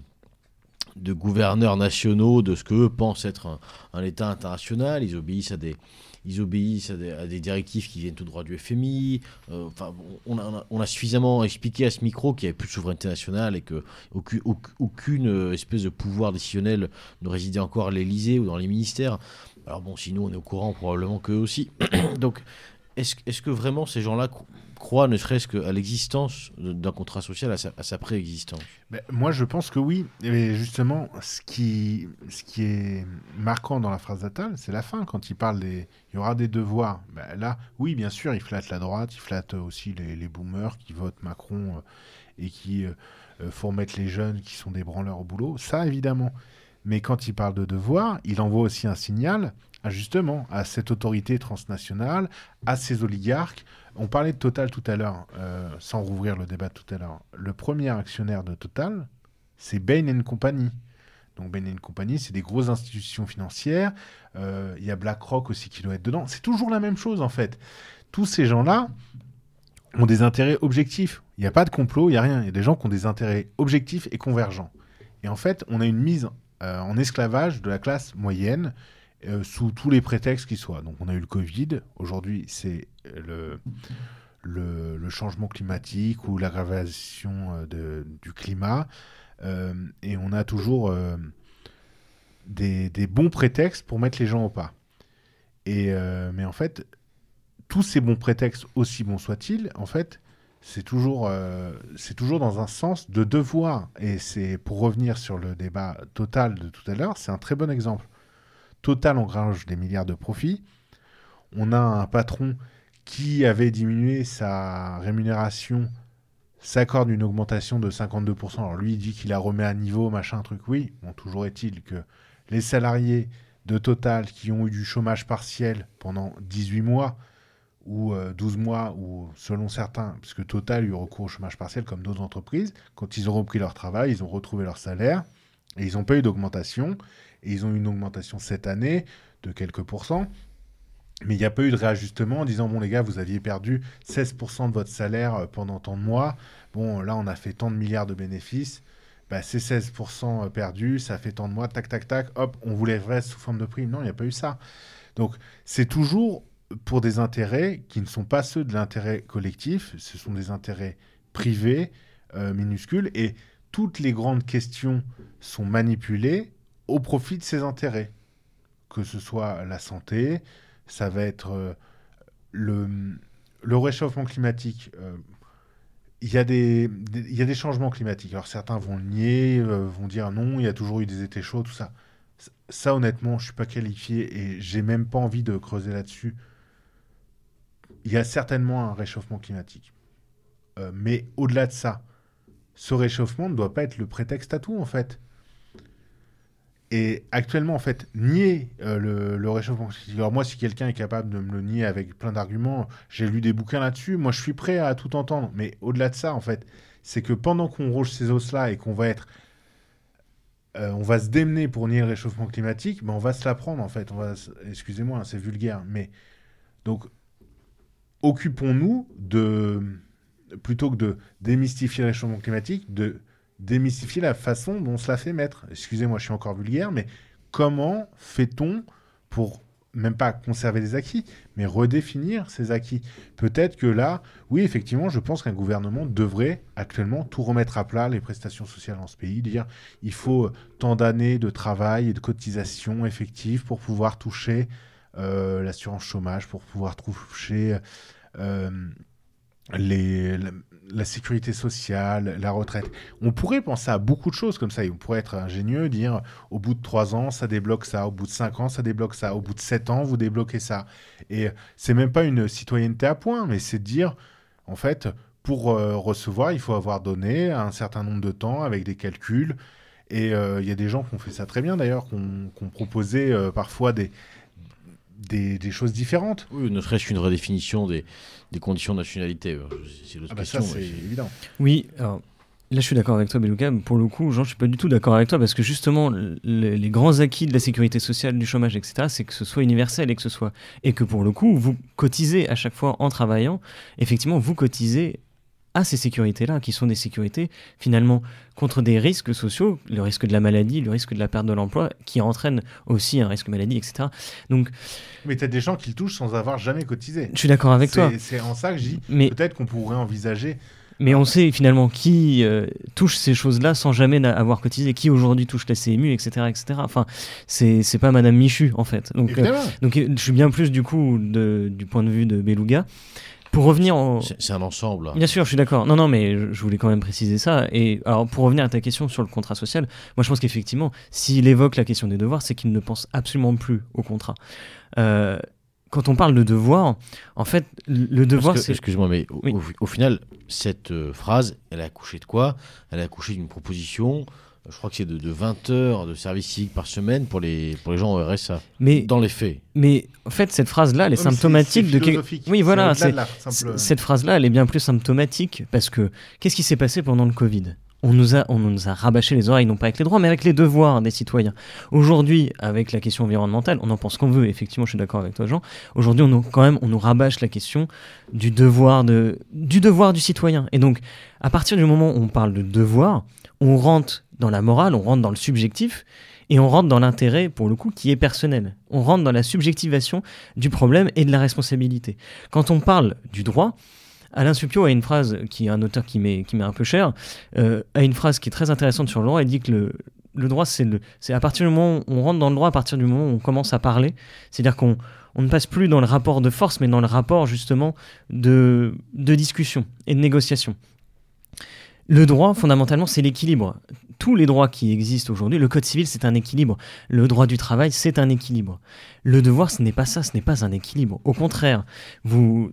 gouverneurs nationaux de ce que eux pensent être un État international. Ils obéissent à des, ils obéissent à des, directives qui viennent tout droit du FMI. Euh, Enfin, on, a, suffisamment expliqué à ce micro qu'il n'y avait plus de souveraineté nationale et que aucune, euh, espèce de pouvoir décisionnel ne résidait encore à l'Élysée ou dans les ministères. Alors bon, si nous on est au courant, probablement qu'eux aussi. Donc, est-ce que vraiment ces gens-là cro- croient, ne serait-ce qu'à l'existence d'un contrat social, à sa, sa préexistence moi, je pense que oui. Et justement, ce qui, ce qui est marquant dans la phrase d'Attal, c'est la fin, quand il parle des... Il y aura des devoirs. Ben, là, oui, bien sûr, il flatte la droite, il flatte aussi les, les boomers qui votent Macron euh, et qui euh, euh, font mettre les jeunes qui sont des branleurs au boulot. Ça, évidemment. Mais quand il parle de devoirs, il envoie aussi un signal, justement, à cette autorité transnationale, à ces oligarques. On parlait de Total tout à l'heure, euh, sans rouvrir le débat tout à l'heure. Le premier actionnaire de Total, c'est Bain Company. Donc Bain Company, c'est des grosses institutions financières. Euh, Il y a BlackRock aussi qui doit être dedans. C'est toujours la même chose en fait. Tous ces gens-là ont des intérêts objectifs. Il n'y a pas de complot, il n'y a rien. Il y a des gens qui ont des intérêts objectifs et convergents. Et en fait, on a une mise euh, en esclavage de la classe moyenne euh, sous tous les prétextes qui soient. Donc on a eu le Covid, aujourd'hui c'est le, changement climatique ou l'aggravation euh, du climat, et on a toujours des, des, bons prétextes pour mettre les gens au pas. Et, mais en fait, tous ces bons prétextes, aussi bons soient-ils, en fait, c'est toujours, euh, c'est toujours dans un sens de devoir. Et c'est pour revenir sur le débat Total de tout à l'heure, c'est un très bon exemple. Total engrange des milliards de profits. On a un patron qui avait diminué sa rémunération, s'accorde une augmentation de 52%. Alors lui, il dit qu'il a remis à niveau, machin, truc. Oui, bon, toujours est-il que les salariés de Total qui ont eu du chômage partiel pendant 18 mois, ou euh, 12 mois, ou selon certains, puisque Total eu recours au chômage partiel comme d'autres entreprises, quand ils ont repris leur travail, ils ont retrouvé leur salaire, et ils n'ont pas eu d'augmentation, et ils ont eu une augmentation cette année de quelques pourcents, mais il n'y a pas eu de réajustement en disant, bon les gars, vous aviez perdu 16% de votre salaire euh, pendant tant de mois, bon là on a fait tant de milliards de bénéfices, bah, c'est 16% perdus, ça fait tant de mois, tac, tac, tac, hop, on vous lèverait sous forme de prime. Non, il n'y a pas eu ça. Donc, c'est toujours pour des intérêts qui ne sont pas ceux de l'intérêt collectif, ce sont des intérêts privés, euh, minuscules, et toutes les grandes questions sont manipulées au profit de ces intérêts. Que ce soit la santé, ça va être euh, le, réchauffement climatique. Euh, il y, a des, changements climatiques. Alors certains vont le nier, vont dire non, il y a toujours eu des étés chauds, tout ça. Ça, honnêtement, je suis pas qualifié et j'ai même pas envie de creuser là-dessus. Il y a certainement un réchauffement climatique. Euh, mais au-delà de ça, ce réchauffement ne doit pas être le prétexte à tout, en fait. Et actuellement, en fait, nier euh, le, réchauffement climatique. Alors, moi, si quelqu'un est capable de me le nier avec plein d'arguments, j'ai lu des bouquins là-dessus, moi, je suis prêt à tout entendre. Mais au-delà de ça, en fait, c'est que pendant qu'on rouge ces os-là et qu'on va être. Euh, on va se démener pour nier le réchauffement climatique, mais on va se la prendre, en fait. On va, excusez-moi, hein, c'est vulgaire. Mais. Donc, occupons-nous de. Plutôt que de démystifier le réchauffement climatique, de démystifier la façon dont on se la fait mettre. Excusez-moi, je suis encore vulgaire, mais comment fait-on pour même pas conserver les acquis, mais redéfinir ces acquis? Peut-être que là, oui, effectivement, je pense qu'un gouvernement devrait actuellement tout remettre à plat, les prestations sociales en ce pays, dire il faut tant d'années de travail et de cotisation effective pour pouvoir toucher l'assurance chômage, pour pouvoir toucher... Euh, les, la, sécurité sociale, la retraite. On pourrait penser à beaucoup de choses comme ça. On pourrait être ingénieux, dire au bout de 3 ans, ça débloque ça. Au bout de 5 ans, ça débloque ça. Au bout de 7 ans, vous débloquez ça. Et c'est même pas une citoyenneté à point, mais c'est dire, en fait, pour euh, recevoir, il faut avoir donné un certain nombre de temps avec des calculs. Et il euh, y a des gens qui ont fait ça très bien d'ailleurs, qui ont, proposé euh, parfois des, des, des, choses différentes. Oui, ne serait-ce qu'une redéfinition des, des, conditions de nationalité. C'est ah bah question. Ça, c'est évident. Oui, alors, là je suis d'accord avec toi, Belouka. Pour le coup, Jean, je suis pas du tout d'accord avec toi parce que justement, le, les grands acquis de la sécurité sociale, du chômage, etc., c'est que ce soit universel et que ce soit. Et que pour le coup, vous cotisez à chaque fois en travaillant. Effectivement, vous cotisez à ces sécurités-là, qui sont des sécurités finalement contre des risques sociaux, le risque de la maladie, le risque de la perte de l'emploi, qui entraîne aussi un risque maladie, etc. Donc, mais tu as des gens qui le touchent sans avoir jamais cotisé. Je suis d'accord avec toi. C'est en ça que je dis, mais... peut-être qu'on pourrait envisager mais on sait finalement qui euh, touche ces choses-là sans jamais avoir cotisé, qui aujourd'hui touche la CMU, etc., etc. Enfin, c'est c'est pas Madame Michu en fait. Donc, euh, donc je suis bien plus du coup de, du point de vue de Beluga. Pour revenir au... C'est un ensemble. Bien sûr, je suis d'accord. Non, non, mais je voulais quand même préciser ça. Et alors, pour revenir à ta question sur le contrat social, moi je pense qu'effectivement, s'il évoque la question des devoirs, c'est qu'il ne pense absolument plus au contrat. Euh, quand on parle de devoir, en fait, le devoir, c'est. Excuse-moi, mais oui. au, au, final, cette euh, phrase, elle a accouché de quoi? Elle a accouché d'une proposition je crois que c'est de, de, 20 heures de service civique par semaine pour les, pour les gens au RSA. Mais, dans les faits. Mais en fait, cette phrase-là, elle est symptomatique de. Quel... Oui, voilà. Cette phrase-là, elle est bien plus symptomatique parce que qu'est-ce qui s'est passé pendant le Covid? On nous, a, on nous a rabâché les oreilles, non pas avec les droits, mais avec les devoirs des citoyens. Aujourd'hui, avec la question environnementale, on en pense qu'on veut, effectivement, je suis d'accord avec toi, Jean. Aujourd'hui, on nous, quand même, on nous rabâche la question du devoir, de, du devoir du citoyen. Et donc, à partir du moment où on parle de devoir, on rentre dans la morale, on rentre dans le subjectif, et on rentre dans l'intérêt, pour le coup, qui est personnel. On rentre dans la subjectivation du problème et de la responsabilité. Quand on parle du droit, Alain Supio a une phrase, qui est un auteur qui m'est un peu cher, euh, a une phrase qui est très intéressante sur le droit. Il dit que le, le droit, c'est à partir du moment où on rentre dans le droit, à partir du moment où on commence à parler. C'est-à-dire qu'on on ne passe plus dans le rapport de force, mais dans le rapport justement de, de discussion et de négociation. Le droit, fondamentalement, c'est l'équilibre. Tous les droits qui existent aujourd'hui, le Code civil, c'est un équilibre. Le droit du travail, c'est un équilibre. Le devoir, ce n'est pas ça, ce n'est pas un équilibre. Au contraire,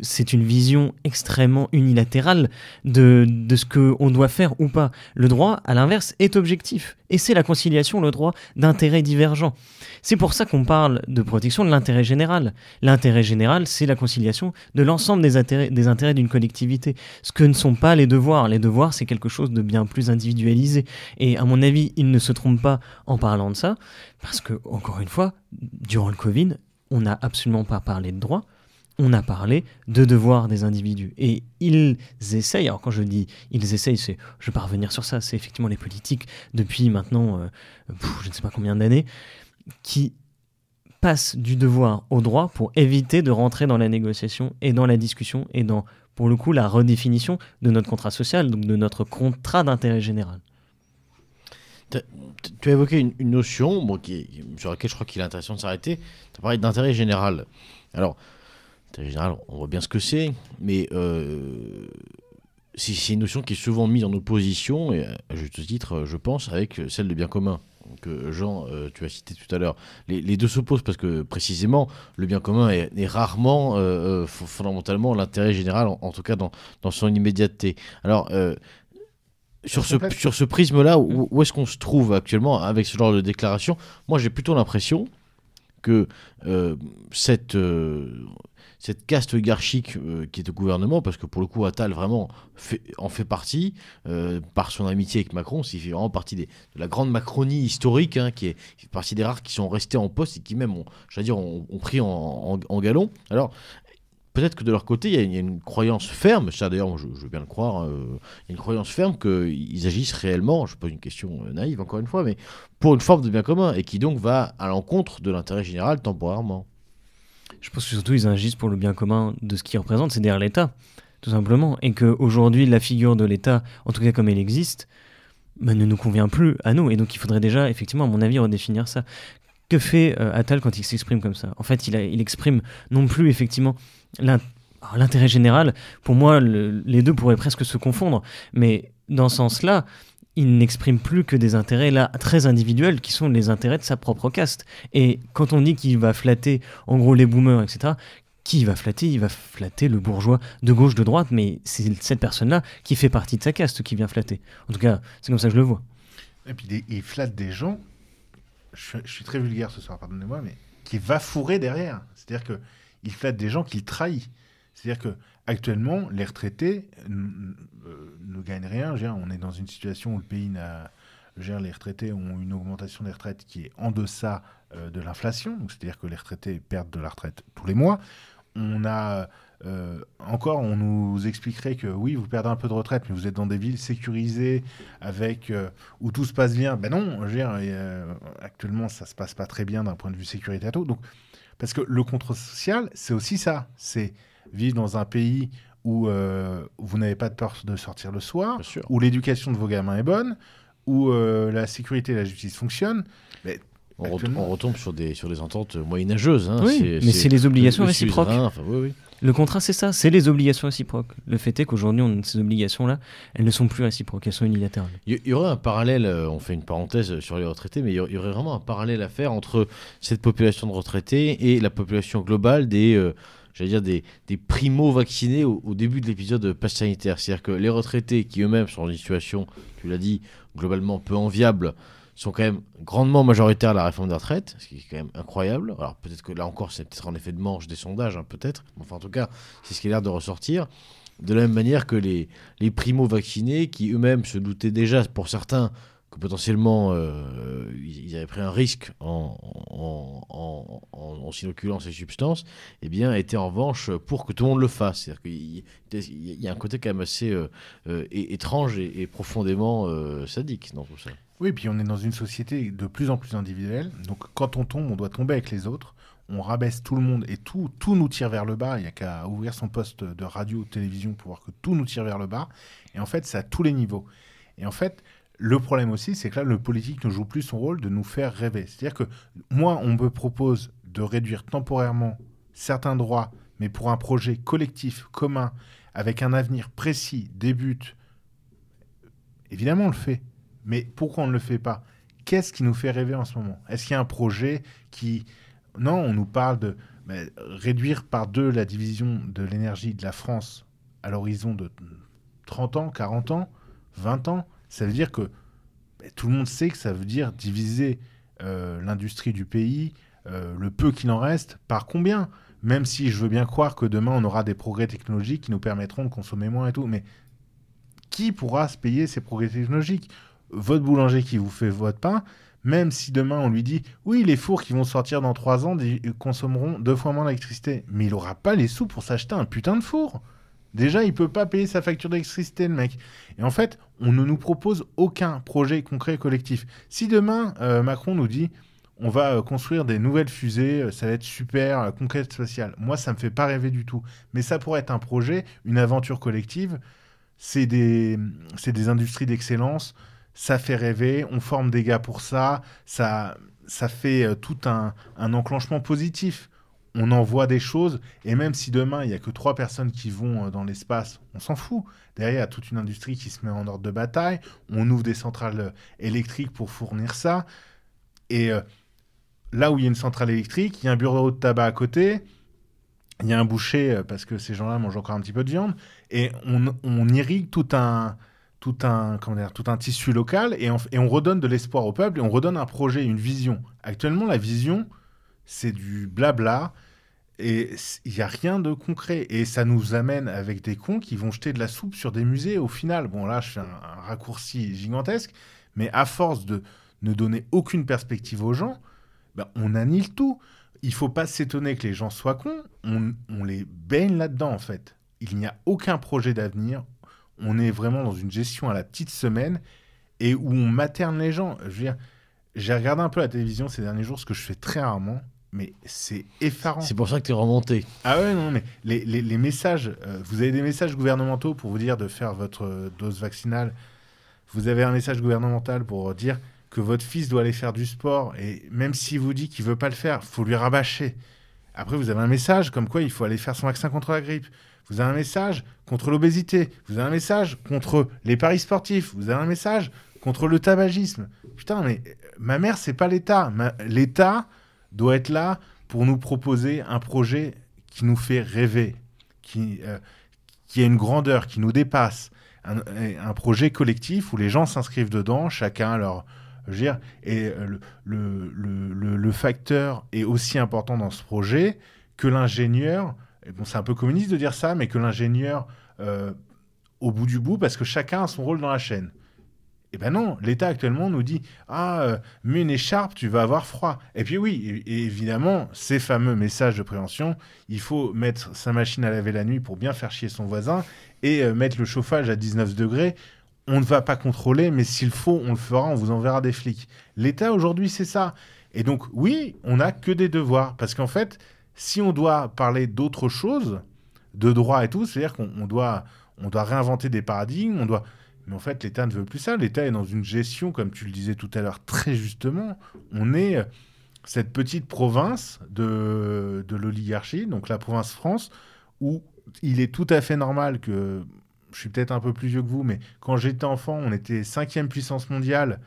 c'est une vision extrêmement unilatérale de, de ce qu'on doit faire ou pas. Le droit, à l'inverse, est objectif. Et c'est la conciliation, le droit d'intérêts divergents. C'est pour ça qu'on parle de protection de l'intérêt général. L'intérêt général, c'est la conciliation de l'ensemble des intérêts des intérêts d'une collectivité. Ce que ne sont pas les devoirs. Les devoirs, c'est quelque chose de bien plus individualisé. Et à mon avis, il ne se trompe pas en parlant de ça, parce que, encore une fois, durant le Covid, on n'a absolument pas parlé de droit, on a parlé de devoirs des individus. Et ils essayent, alors quand je dis ils essayent, c'est, je vais pas revenir sur ça, c'est effectivement les politiques depuis maintenant, euh, je ne sais pas combien d'années, qui passe du devoir au droit pour éviter de rentrer dans la négociation et dans la discussion et dans, pour le coup, la redéfinition de notre contrat social, donc de notre contrat d'intérêt général. Tu as évoqué une, notion sur laquelle je crois qu'il est intéressant de s'arrêter. Tu as parlé d'intérêt général. Alors, intérêt général, on voit bien ce que c'est, mais euh, c'est une notion qui est souvent mise en opposition, et à juste titre, je pense, avec celle de bien commun que Jean, euh, tu as cité tout à l'heure, les, deux s'opposent parce que précisément le bien commun est, rarement euh, fondamentalement l'intérêt général, en, tout cas dans, son immédiateté. Alors, sur ce, sur ce prisme-là, où, où est-ce qu'on se trouve actuellement avec ce genre de déclaration? Moi, j'ai plutôt l'impression que cette cette caste oligarchique euh, qui est au gouvernement, parce que pour le coup, Attal vraiment en fait partie, euh, par son amitié avec Macron, il fait vraiment partie de la grande Macronie historique, hein, qui est, partie des rares qui sont restés en poste et qui même ont, dire, ont, pris en, galon. Alors, peut-être que de leur côté, il y, a une croyance ferme, ça d'ailleurs, je, veux bien le croire, euh, il une croyance ferme qu'ils agissent réellement, je pose une question naïve encore une fois, mais pour une forme de bien commun, et qui donc va à l'encontre de l'intérêt général temporairement. Je pense que surtout ils agissent pour le bien commun de ce qu'ils représentent, c'est derrière l'État, tout simplement. Et qu'aujourd'hui, la figure de l'État, en tout cas comme elle existe, bah, ne nous convient plus à nous. Et donc il faudrait déjà, effectivement, à mon avis, redéfinir ça. Que fait euh, Attal quand il s'exprime comme ça? En fait, il, exprime non plus, effectivement, l'intérêt général. Pour moi, les deux pourraient presque se confondre. Mais dans ce sens-là, il n'exprime plus que des intérêts là très individuels qui sont les intérêts de sa propre caste. Et quand on dit qu'il va flatter en gros les boomers, etc., qui va flatter? Il va flatter le bourgeois de gauche, de droite, mais c'est cette personne-là qui fait partie de sa caste qui vient flatter. En tout cas, c'est comme ça que je le vois. Et puis il flatte des gens, je, suis très vulgaire ce soir, pardonnez-moi, mais qui va fourrer derrière. C'est-à-dire que il flatte des gens qu'il trahit. C'est-à-dire que actuellement, les retraités euh, ne gagnent rien. On est dans une situation où le pays n'a. Les retraités ont une augmentation des retraites qui est en deçà euh, de l'inflation, c'est-à-dire que les retraités perdent de la retraite tous les mois. On a euh, encore, on nous expliquerait que oui, vous perdez un peu de retraite, mais vous êtes dans des villes sécurisées avec où tout se passe bien. Ben non, actuellement, ça se passe pas très bien d'un point de vue sécurité à tout. Donc, parce que le contrôle social, c'est aussi ça. C'est vivre dans un pays où euh, vous n'avez pas de peur de sortir le soir, où l'éducation de vos gamins est bonne, où euh, la sécurité et la justice fonctionnent. Mais on, retombe sur des, sur des ententes moyenâgeuses. Hein. Oui, mais c'est les obligations réciproques. Le contrat, c'est ça, c'est les obligations réciproques. Le fait est qu'aujourd'hui, ces obligations-là, elles ne sont plus réciproques, elles sont unilatérales. Il y, aurait un parallèle, euh, on fait une parenthèse sur les retraités, mais il y aurait vraiment un parallèle à faire entre cette population de retraités et la population globale des j'allais dire, des, des primo-vaccinés au, début de l'épisode pass sanitaire. C'est-à-dire que les retraités qui eux-mêmes sont dans une situation, tu l'as dit, globalement peu enviable, sont quand même grandement majoritaires à la réforme des retraites, ce qui est quand même incroyable. Alors peut-être que là encore, c'est peut-être en effet de manche des sondages, hein, peut-être. Enfin, en tout cas, c'est ce qui a l'air de ressortir. De la même manière que les, les primo-vaccinés, qui eux-mêmes se doutaient déjà, pour certains, que potentiellement euh, ils avaient pris un risque en, en, en, s'inoculant ces substances, eh bien, étaient en revanche pour que tout le monde le fasse. C'est-à-dire qu'il y, a un côté quand même assez euh, euh, étrange et, profondément sadique dans tout ça. Oui, puis on est dans une société de plus en plus individuelle. Donc quand on tombe, on doit tomber avec les autres. On rabaisse tout le monde et tout, tout nous tire vers le bas. Il n'y a qu'à ouvrir son poste de radio ou de télévision pour voir que tout nous tire vers le bas. Et en fait, c'est à tous les niveaux. Et en fait, le problème aussi, c'est que là, le politique ne joue plus son rôle de nous faire rêver. C'est-à-dire que moi, on me propose de réduire temporairement certains droits, mais pour un projet collectif, commun, avec un avenir précis, des buts. Évidemment, on le fait. Mais pourquoi on ne le fait pas? Qu'est-ce qui nous fait rêver en ce moment? Est-ce qu'il y a un projet qui... Non, on nous parle de réduire par deux la division de l'énergie de la France à l'horizon de 30 ans, 40 ans, 20 ans? Ça veut dire que ben, tout le monde sait que ça veut dire diviser euh, l'industrie du pays, euh, le peu qu'il en reste, par combien? Même si je veux bien croire que demain on aura des progrès technologiques qui nous permettront de consommer moins et tout, mais qui pourra se payer ces progrès technologiques? Votre boulanger qui vous fait votre pain, même si demain on lui dit oui, les fours qui vont sortir dans trois ans consommeront deux fois moins d'électricité, mais il n'aura pas les sous pour s'acheter un putain de four. Déjà, il peut pas payer sa facture d'électricité, le mec. Et en fait, on ne nous propose aucun projet concret collectif. Si demain, euh, Macron nous dit on va euh, construire des nouvelles fusées, euh, ça va être super, conquête spatiale. Moi, ça me fait pas rêver du tout. Mais ça pourrait être un projet, une aventure collective. C'est des, des industries d'excellence ça fait rêver, on forme des gars pour ça, ça, ça fait euh, tout un, un, enclenchement positif. On envoie des choses, et même si demain, il n'y a que trois personnes qui vont euh, dans l'espace, on s'en fout. Derrière, il y a toute une industrie qui se met en ordre de bataille, on ouvre des centrales euh, électriques pour fournir ça, et là où il y a une centrale électrique, il y a un bureau de tabac à côté, il y a un boucher, parce que ces gens-là mangent encore un petit peu de viande, et on, on irrigue tout un tout un, comment dire, tout un tissu local et on, redonne de l'espoir au peuple et on redonne un projet, une vision. Actuellement, la vision, c'est du blabla et il n'y a rien de concret. Et ça nous amène avec des cons qui vont jeter de la soupe sur des musées au final. Bon, là, je fais un, raccourci gigantesque, mais à force de ne donner aucune perspective aux gens, ben, on annule tout. Il faut pas s'étonner que les gens soient cons, on, on les baigne là-dedans en fait. Il n'y a aucun projet d'avenir, on est vraiment dans une gestion à la petite semaine et où on materne les gens. Je veux dire, j'ai regardé un peu la télévision ces derniers jours, ce que je fais très rarement, mais c'est effarant. C'est pour ça que tu es remonté. Ah ouais, non, mais les, les, messages, euh, vous avez des messages gouvernementaux pour vous dire de faire votre euh, dose vaccinale. Vous avez un message gouvernemental pour dire que votre fils doit aller faire du sport, et même s'il vous dit qu'il veut pas le faire, faut lui rabâcher. Après, vous avez un message comme quoi il faut aller faire son vaccin contre la grippe. Vous avez un message contre l'obésité. Vous avez un message contre les paris sportifs. Vous avez un message contre le tabagisme. Putain, mais euh, ma mère, c'est pas l'État. L'État doit être là pour nous proposer un projet qui nous fait rêver, qui, euh, qui a une grandeur, qui nous dépasse. Un, projet collectif où les gens s'inscrivent dedans, chacun leur. Dire, et euh, le, le, le, facteur est aussi important dans ce projet que l'ingénieur bon, c'est un peu communiste de dire ça, mais que l'ingénieur, euh, au bout du bout, parce que chacun a son rôle dans la chaîne. Eh ben non, l'État actuellement nous dit Ah, euh, mets une écharpe, tu vas avoir froid. Et puis oui, évidemment, ces fameux messages de prévention, il faut mettre sa machine à laver la nuit pour bien faire chier son voisin et euh, mettre le chauffage à 19 degrés. On ne va pas contrôler, mais s'il faut, on le fera, on vous enverra des flics. L'État aujourd'hui, c'est ça. Et donc, oui, on n'a que des devoirs. Parce qu'en fait, si on doit parler d'autre chose, de droit et tout, c'est-à-dire qu'on doit, on doit réinventer des paradigmes, on doit... Mais en fait, l'État ne veut plus ça. L'État est dans une gestion, comme tu le disais tout à l'heure très justement. On est euh, cette petite province de, de l'oligarchie, donc la province France, où il est tout à fait normal que... Je suis peut-être un peu plus vieux que vous, mais quand j'étais enfant, on était cinquième puissance mondiale.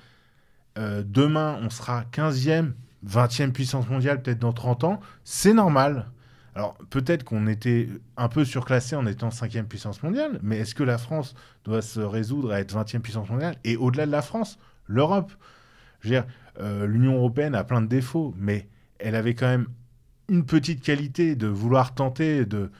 Euh, demain, on sera 15e, 20e puissance mondiale peut-être dans 30 ans, c'est normal. Alors peut-être qu'on était un peu surclassé en étant 5e puissance mondiale, mais est-ce que la France doit se résoudre à être 20e puissance mondiale Et au-delà de la France, l'Europe? Euh, l'Union européenne a plein de défauts, mais elle avait quand même une petite qualité de vouloir tenter de,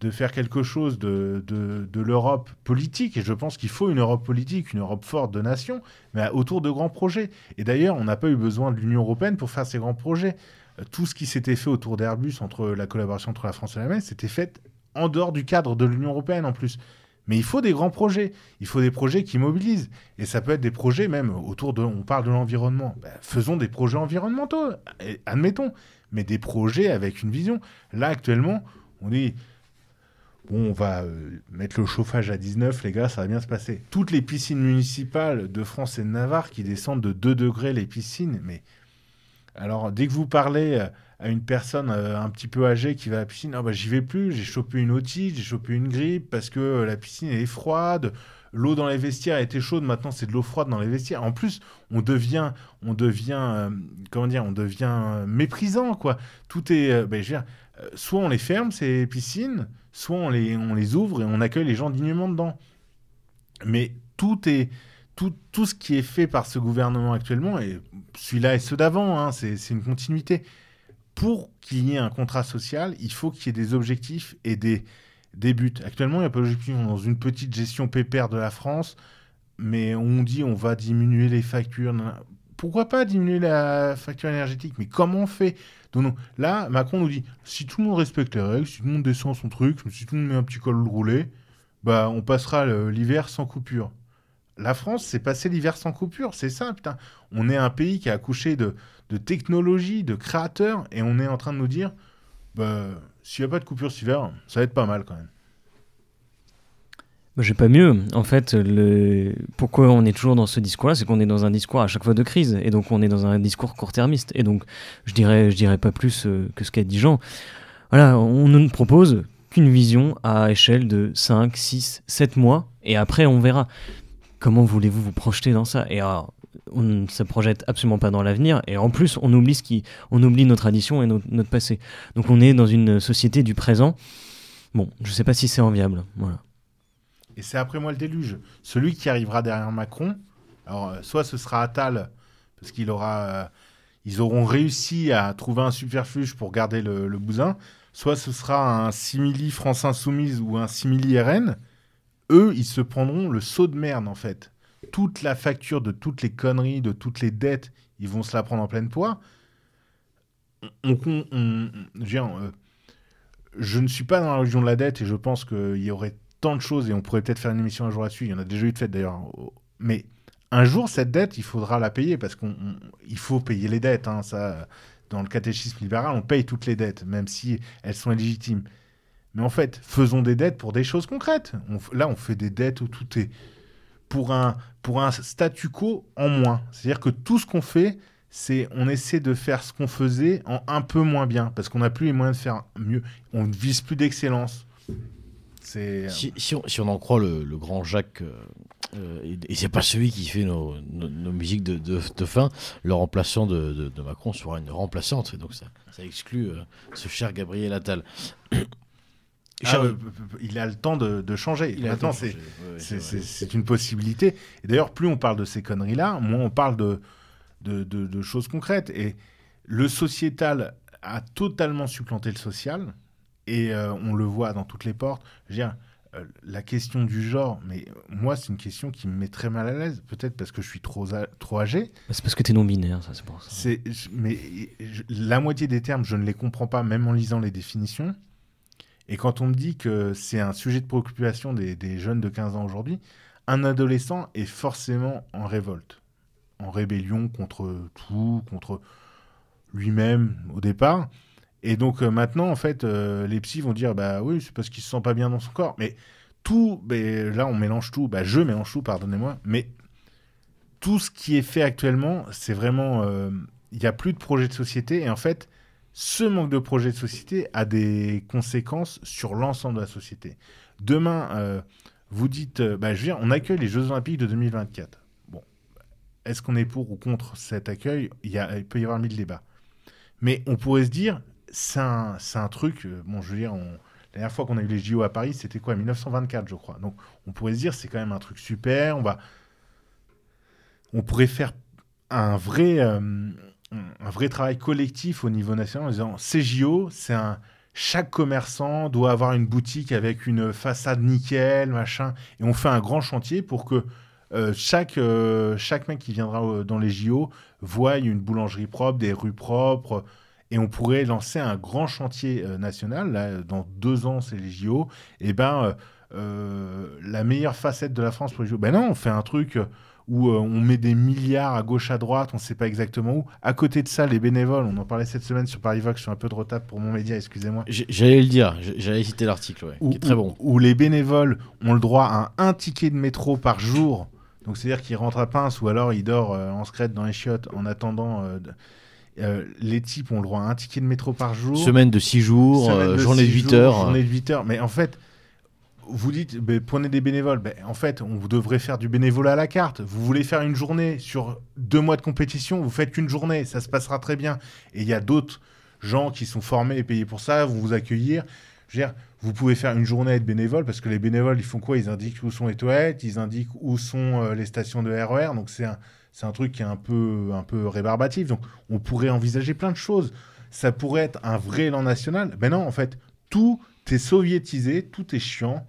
de faire quelque chose de, de, l'Europe politique. Et je pense qu'il faut une Europe politique, une Europe forte de nations, mais autour de grands projets. Et d'ailleurs, on n'a pas eu besoin de l'Union européenne pour faire ces grands projets. Euh, tout ce qui s'était fait autour d'Airbus, entre la collaboration entre la France et l'Allemagne, c'était fait en dehors du cadre de l'Union européenne en plus. Mais il faut des grands projets. Il faut des projets qui mobilisent. Et ça peut être des projets même autour de. On parle de l'environnement. Ben, faisons des projets environnementaux, et, admettons. Mais des projets avec une vision. Là, actuellement, on dit. Bon, on va euh, mettre le chauffage à 19, les gars, ça va bien se passer. Toutes les piscines municipales de France et de Navarre qui descendent de 2 degrés les piscines, mais alors dès que vous parlez euh, à une personne euh, un petit peu âgée qui va à la piscine, ah bah j'y vais plus, j'ai chopé une otite, j'ai chopé une grippe parce que la piscine est froide, l'eau dans les vestiaires était chaude, maintenant c'est de l'eau froide dans les vestiaires. En plus, on devient, on devient, comment dire, on devient méprisant quoi. Tout est, ben, je veux dire, soit on les ferme ces piscines, soit on les, ouvre et on accueille les gens dignement dedans. Mais tout est, tout, tout, ce qui est fait par ce gouvernement actuellement, et celui-là et ceux d'avant, hein, c'est une continuité, pour qu'il y ait un contrat social, il faut qu'il y ait des objectifs et des, des buts. Actuellement, il n'y a pas d'objectif dans une petite gestion pépère de la France, mais on dit on va diminuer les factures. Pourquoi pas diminuer la facture énergétique? Mais comment on fait? Là, Macron nous dit si tout le monde respecte les règles, si tout le monde descend son truc, si tout le monde met un petit col roulé, bah, on passera l'hiver sans coupure. La France, c'est passer l'hiver sans coupure, c'est ça, putain. On est un pays qui a accouché de, de technologie, de créateurs, et on est en train de nous dire, bah, s'il n'y a pas de coupure cet hiver, ça va être pas mal quand même. Bah, J'ai pas mieux. En fait, le... pourquoi on est toujours dans ce discours-là, c'est qu'on est dans un discours à chaque fois de crise, et donc on est dans un discours court-termiste. Et donc, je dirais, je dirais pas plus euh, que ce qu'a dit Jean. Voilà, on ne propose qu'une vision à échelle de 5, 6, 7 mois, et après on verra. Comment voulez-vous vous projeter dans ça? Et alors, on ne se projette absolument pas dans l'avenir et en plus on oublie ce qui on oublie nos traditions et notre, passé donc on est dans une société du présent bon je sais pas si c'est enviable voilà et c'est après moi le déluge. Celui qui arrivera derrière Macron alors euh, soit ce sera Attal parce qu'il euh, auront réussi à trouver un superfuge pour garder le, bousin soit ce sera un simili France Insoumise ou un simili RN eux ils se prendront le saut de merde en fait. Toute la facture de toutes les conneries, de toutes les dettes, ils vont se la prendre en pleine poire. On, euh, je ne suis pas dans la religion de la dette et je pense qu'il y aurait tant de choses et on pourrait peut-être faire une émission un jour là-dessus. Il y en a déjà eu de fait d'ailleurs. Mais un jour, cette dette, il faudra la payer parce qu'il faut payer les dettes. Hein, ça, dans le catéchisme libéral, on paye toutes les dettes, même si elles sont illégitimes. Mais en fait, faisons des dettes pour des choses concrètes. là, on fait des dettes où tout est pour un, pour un statu quo en moins. C'est-à-dire que tout ce qu'on fait, c'est on essaie de faire ce qu'on faisait en un peu moins bien, parce qu'on n'a plus les moyens de faire mieux. On ne vise plus d'excellence. C'est... Si, si, on, en croit le, grand Jacques, euh, euh, et, c'est pas celui qui fait nos, nos, musiques de, de, fin, le remplaçant de, de, Macron sera une remplaçante, et donc ça, ça exclut euh, ce cher Gabriel Attal. Ah, il a le temps de, changer. Maintenant, c'est une possibilité. Et d'ailleurs, plus on parle de ces conneries-là, moins on parle de, de, choses concrètes. Et le sociétal a totalement supplanté le social. Et euh, on le voit dans toutes les portes. Je veux dire, euh, la question du genre, mais moi, c'est une question qui me met très mal à l'aise. Peut-être parce que je suis trop, trop âgé. C'est parce que tu es non-binaire, ça, c'est pour ça. Mais la moitié des termes, je ne les comprends pas, même en lisant les définitions. Et quand on me dit que c'est un sujet de préoccupation des, jeunes de 15 ans aujourd'hui, un adolescent est forcément en révolte, en rébellion contre tout, contre lui-même au départ. Et donc euh, maintenant, en fait, euh, les psys vont dire bah oui, c'est parce qu'il se sent pas bien dans son corps. Mais tout, là on mélange tout, bah, je mélange tout, pardonnez-moi, mais tout ce qui est fait actuellement, c'est vraiment, euh, il n'y a plus de projet de société et en fait, ce manque de projet de société a des conséquences sur l'ensemble de la société. Demain, vous dites, bah, je dire, on accueille les Jeux Olympiques de 2024. Bon, est-ce qu'on est pour ou contre cet accueil? A, il peut y avoir mille débats. Mais on pourrait se dire, c'est un, un, truc, euh, bon, je veux dire, la dernière fois qu'on a eu les JO à Paris, c'était quoi 1924, je crois. Donc, on pourrait se dire, c'est quand même un truc super. On va, on pourrait faire un vrai, un vrai travail collectif au niveau national en disant CJO, c'est un chaque commerçant doit avoir une boutique avec une façade nickel, machin, et on fait un grand chantier pour que euh, chaque, euh, chaque mec qui viendra euh, dans les JO voie une boulangerie propre, des rues propres, et on pourrait lancer un grand chantier national. Là, dans deux ans, c'est les JO. Et ben, euh, la meilleure facette de la France pour les JO. Ben non, on fait un truc où euh, on met des milliards à gauche, à droite, on ne sait pas exactement où. À côté de ça, les bénévoles, on en parlait cette semaine sur Paris Vox, je suis un peu de retard pour mon média, excusez-moi. J'allais le dire, j'allais citer l'article, ouais, qui est très bon. Où, les bénévoles ont le droit à un, ticket de métro par jour. Donc c'est-à-dire qu'ils rentrent à pince ou alors ils dorment euh, en secrète dans les chiottes en attendant. Euh, les types ont le droit à un ticket de métro par jour. Semaine de 6 jours, journée de 8 heures. Journée de 8 heures. Mais en fait, vous dites, prenez des bénévoles. Ben, en fait, on vous devrait faire du bénévolat à la carte. Vous voulez faire une journée sur deux mois de compétition, vous faites qu'une journée, ça se passera très bien. Et il y a d'autres gens qui sont formés et payés pour ça, vont vous accueillir. Je veux dire, vous pouvez faire une journée être bénévole parce que les bénévoles, ils font quoi? Ils indiquent où sont les toilettes, ils indiquent où sont euh, les stations de RER. E donc c'est un, c'est un truc qui est un peu, un peu rébarbatif. Donc on pourrait envisager plein de choses. Ça pourrait être un vrai élan national. Ben non, en fait, tout est soviétisé, tout est chiant.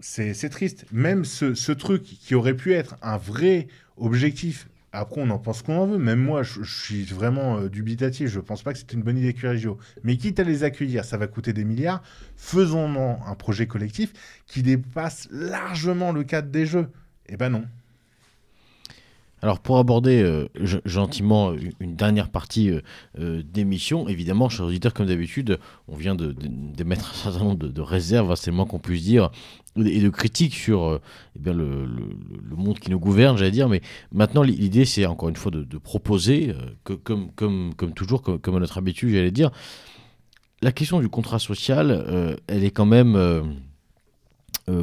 C'est triste. Même ce, truc qui aurait pu être un vrai objectif, après on en pense qu'on en veut, même moi je, suis vraiment euh, dubitatif, je pense pas que c'est une bonne idée QRGO. Mais quitte à les accueillir, ça va coûter des milliards, faisons un projet collectif qui dépasse largement le cadre des jeux. Eh ben non. Alors pour aborder euh, gentiment une dernière partie euh, euh, d'émission, évidemment, chers auditeurs, comme d'habitude, on vient de, mettre un certain nombre de, réserves, hein, c'est le moins qu'on puisse dire, et de critiques sur eh le, monde qui nous gouverne, j'allais dire. Mais maintenant, l'idée, c'est encore une fois de, proposer, que, comme toujours, comme, à notre habitude, j'allais dire, la question du contrat social, elle est quand même,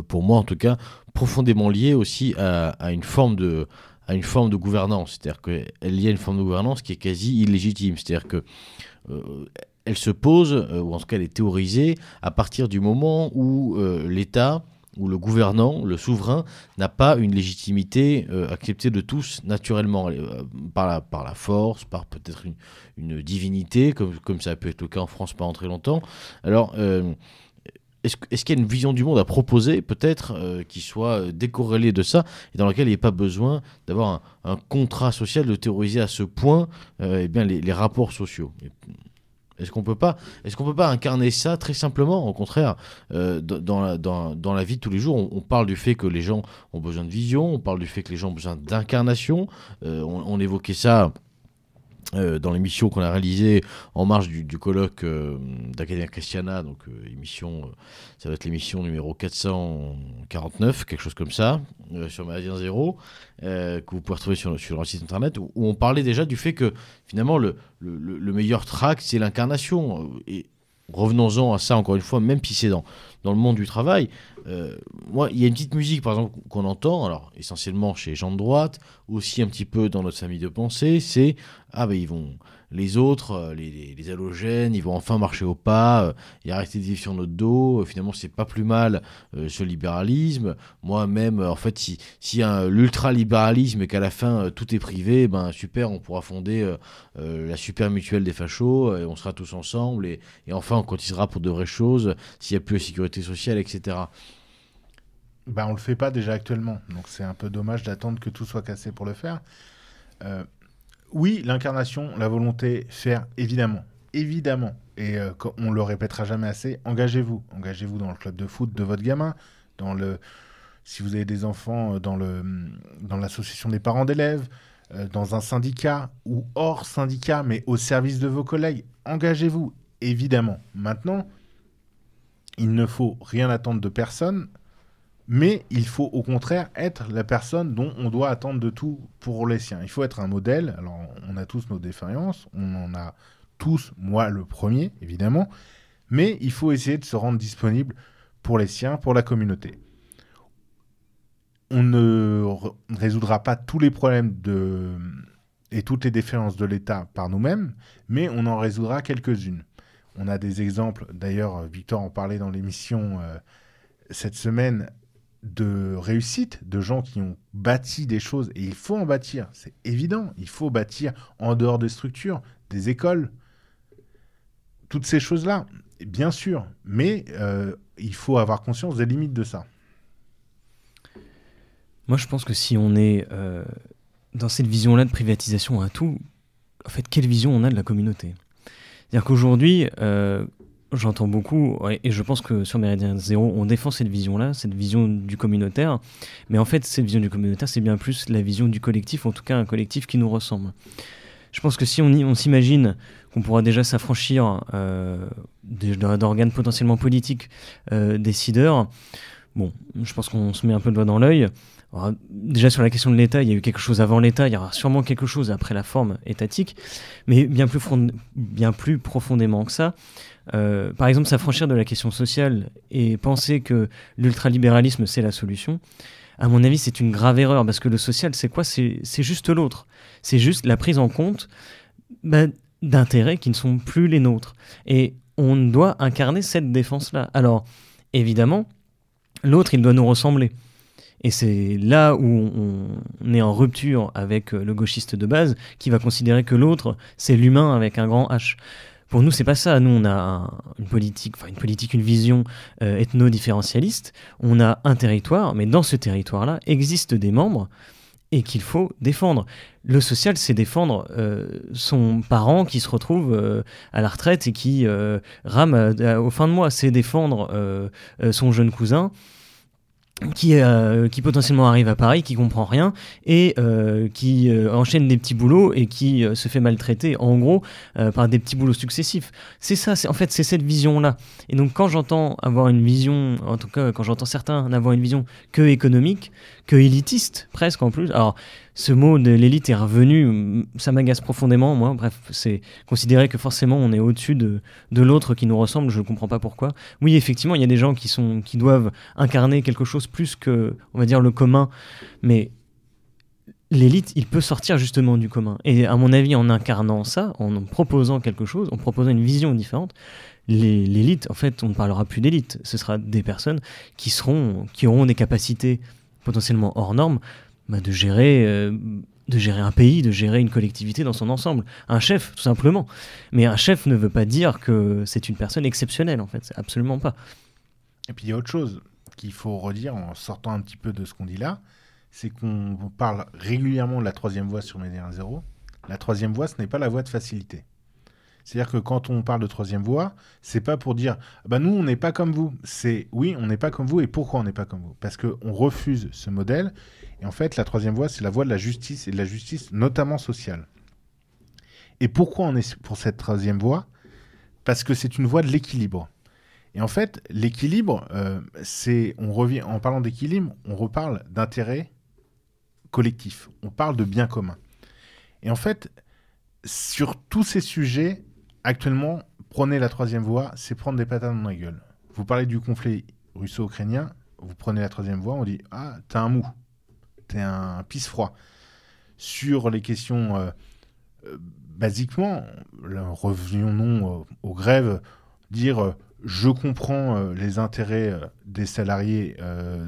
pour moi en tout cas, profondément liée aussi à une forme de à une forme de gouvernance. C'est-à-dire qu'elle y a une forme de gouvernance qui est quasi illégitime. C'est-à-dire que euh, elle se pose, euh, ou en tout cas elle est théorisée, à partir du moment où euh, l'État, ou le gouvernant, le souverain, n'a pas une légitimité acceptée de tous naturellement, par, la, force, par peut-être une, divinité, comme, ça a pu être le cas en France pendant très longtemps. Alors, est-ce qu'il y a une vision du monde à proposer, peut-être, euh, qui soit euh, décorrélée de ça, et dans laquelle il n'y ait pas besoin d'avoir un, contrat social, de théoriser à ce point euh, eh bien, les, rapports sociaux? Est-ce qu'on peut pas, est-ce qu'on peut pas incarner ça très simplement? Au contraire, dans, la, dans, la vie de tous les jours, on, parle du fait que les gens ont besoin de vision, on parle du fait que les gens ont besoin d'incarnation. on, évoquait ça euh, dans l'émission qu'on a réalisée en marge du, colloque euh, d'Academia Christiana, donc euh, émission, ça va être l'émission numéro 449, quelque chose comme ça, sur Méridien Zéro, que vous pouvez retrouver sur, sur leur site internet, où, on parlait déjà du fait que finalement le, le, le meilleur track, c'est l'incarnation. Et revenons-en à ça encore une fois, même si c'est dans le monde du travail, euh, moi, il y a une petite musique, par exemple, qu'on entend, alors essentiellement chez les gens de droite, aussi un petit peu dans notre famille de pensée, c'est ah ben ils vont, les autres, euh, les, halogènes, ils vont enfin marcher au pas, euh, arrêter de vivre sur notre dos. Euh, finalement, c'est pas plus mal ce libéralisme. Moi-même, en fait, si, si l'ultralibéralisme et qu'à la fin tout est privé, ben super, on pourra fonder la super mutuelle des fachos, et on sera tous ensemble, et, enfin on cotisera pour de vraies choses, s'il n'y a plus la sécurité sociale, etc. Ben, on le fait pas déjà actuellement, donc c'est un peu dommage d'attendre que tout soit cassé pour le faire oui, l'incarnation, la volonté, faire, évidemment. Évidemment. Et euh, on le répétera jamais assez, engagez-vous. Engagez-vous dans le club de foot de votre gamin, dans le... Si vous avez des enfants, euh, dans, le, dans l'association des parents d'élèves, euh, dans un syndicat ou hors syndicat, mais au service de vos collègues, engagez-vous, évidemment. Maintenant, il ne faut rien attendre de personne mais il faut au contraire être la personne dont on doit attendre de tout pour les siens. Il faut être un modèle. Alors, on a tous nos défaillances, on en a tous, moi le premier, évidemment, mais il faut essayer de se rendre disponible pour les siens, pour la communauté. On ne résoudra pas tous les problèmes de... et toutes les défaillances de l'État par nous-mêmes, mais on en résoudra quelques-unes. On a des exemples, d'ailleurs, Victor en parlait dans l'émission euh, cette semaine, de réussite, de gens qui ont bâti des choses, et il faut en bâtir, c'est évident, il faut bâtir en dehors des structures, des écoles, toutes ces choses-là, bien sûr, mais euh, il faut avoir conscience des limites de ça. Moi, je pense que si on est euh, dans cette vision-là de privatisation à tout, en fait, quelle vision on a de la communauté? C'est-à-dire qu'aujourd'hui, euh, j'entends beaucoup, et je pense que sur Méridien Zéro, on défend cette vision-là, cette vision du communautaire. Mais en fait, cette vision du communautaire, c'est bien plus la vision du collectif, en tout cas un collectif qui nous ressemble. Je pense que si on, s'imagine qu'on pourra déjà s'affranchir euh, d'organes potentiellement politiques euh, décideurs, bon, je pense qu'on se met un peu le doigt dans l'œil. Déjà sur la question de l'État, il y a eu quelque chose avant l'État, il y aura sûrement quelque chose après la forme étatique, mais bien plus, bien plus profondément que ça. Euh, par exemple, s'affranchir de la question sociale et penser que l'ultralibéralisme c'est la solution, à mon avis, c'est une grave erreur parce que le social, c'est quoi? C'est juste l'autre. C'est juste la prise en compte bah, d'intérêts qui ne sont plus les nôtres. Et on doit incarner cette défense-là. Alors, évidemment, l'autre, il doit nous ressembler. Et c'est là où on est en rupture avec le gauchiste de base qui va considérer que l'autre, c'est l'humain avec un grand H. Pour nous, c'est pas ça. Nous, on a une politique, enfin une politique, une vision euh, ethno-différentialiste. On a un territoire, mais dans ce territoire-là existent des membres et qu'il faut défendre. Le social, c'est défendre euh, son parent qui se retrouve euh, à la retraite et qui rame au fin de mois. C'est défendre son jeune cousin qui, euh, qui potentiellement arrive à Paris, qui comprend rien et euh, qui euh, enchaîne des petits boulots et qui se fait maltraiter en gros par des petits boulots successifs. C'est ça, c'est en fait c'est cette vision là. Et donc quand j'entends avoir une vision, en tout cas quand j'entends certains avoir une vision que économique, que élitiste presque en plus. Alors ce mot de l'élite est revenu, ça m'agace profondément, moi. Bref, c'est considérer que forcément on est au-dessus de, de l'autre qui nous ressemble, je ne comprends pas pourquoi. Oui, effectivement, il y a des gens qui, sont, qui doivent incarner quelque chose plus que, on va dire, le commun, mais l'élite, il peut sortir justement du commun. Et à mon avis, en incarnant ça, en proposant quelque chose, en proposant une vision différente, l'élite, en fait, on ne parlera plus d'élite. Ce sera des personnes qui seront, qui auront des capacités potentiellement hors normes bah, de, gérer, euh, de gérer un pays, de gérer une collectivité dans son ensemble. Un chef, tout simplement. Mais un chef ne veut pas dire que c'est une personne exceptionnelle, en fait. Absolument pas. Et puis il y a autre chose qu'il faut redire en sortant un petit peu de ce qu'on dit là, c'est qu'on parle régulièrement de la troisième voie sur Média 1.0. La troisième voie, ce n'est pas la voie de facilité. C'est-à-dire que quand on parle de troisième voie, c'est pas pour dire bah nous on n'est pas comme vous. C'est oui on n'est pas comme vous et pourquoi on n'est pas comme vous? Parce qu'on refuse ce modèle et en fait la troisième voie c'est la voie de la justice et de la justice notamment sociale. Et pourquoi on est pour cette troisième voie? Parce que c'est une voie de l'équilibre. Et en fait l'équilibre euh, c'est on revient en parlant d'équilibre on reparle d'intérêt collectif. On parle de bien commun. Et en fait sur tous ces sujets Actuellement, prenez la troisième voie, c'est prendre des patates dans la gueule. Vous parlez du conflit russo-ukrainien, vous prenez la troisième voie, on dit Ah, t'es un mou, t'es un pisse-froid. Sur les questions, euh, euh, basiquement, revenons euh, aux grèves, dire je comprends les intérêts des salariés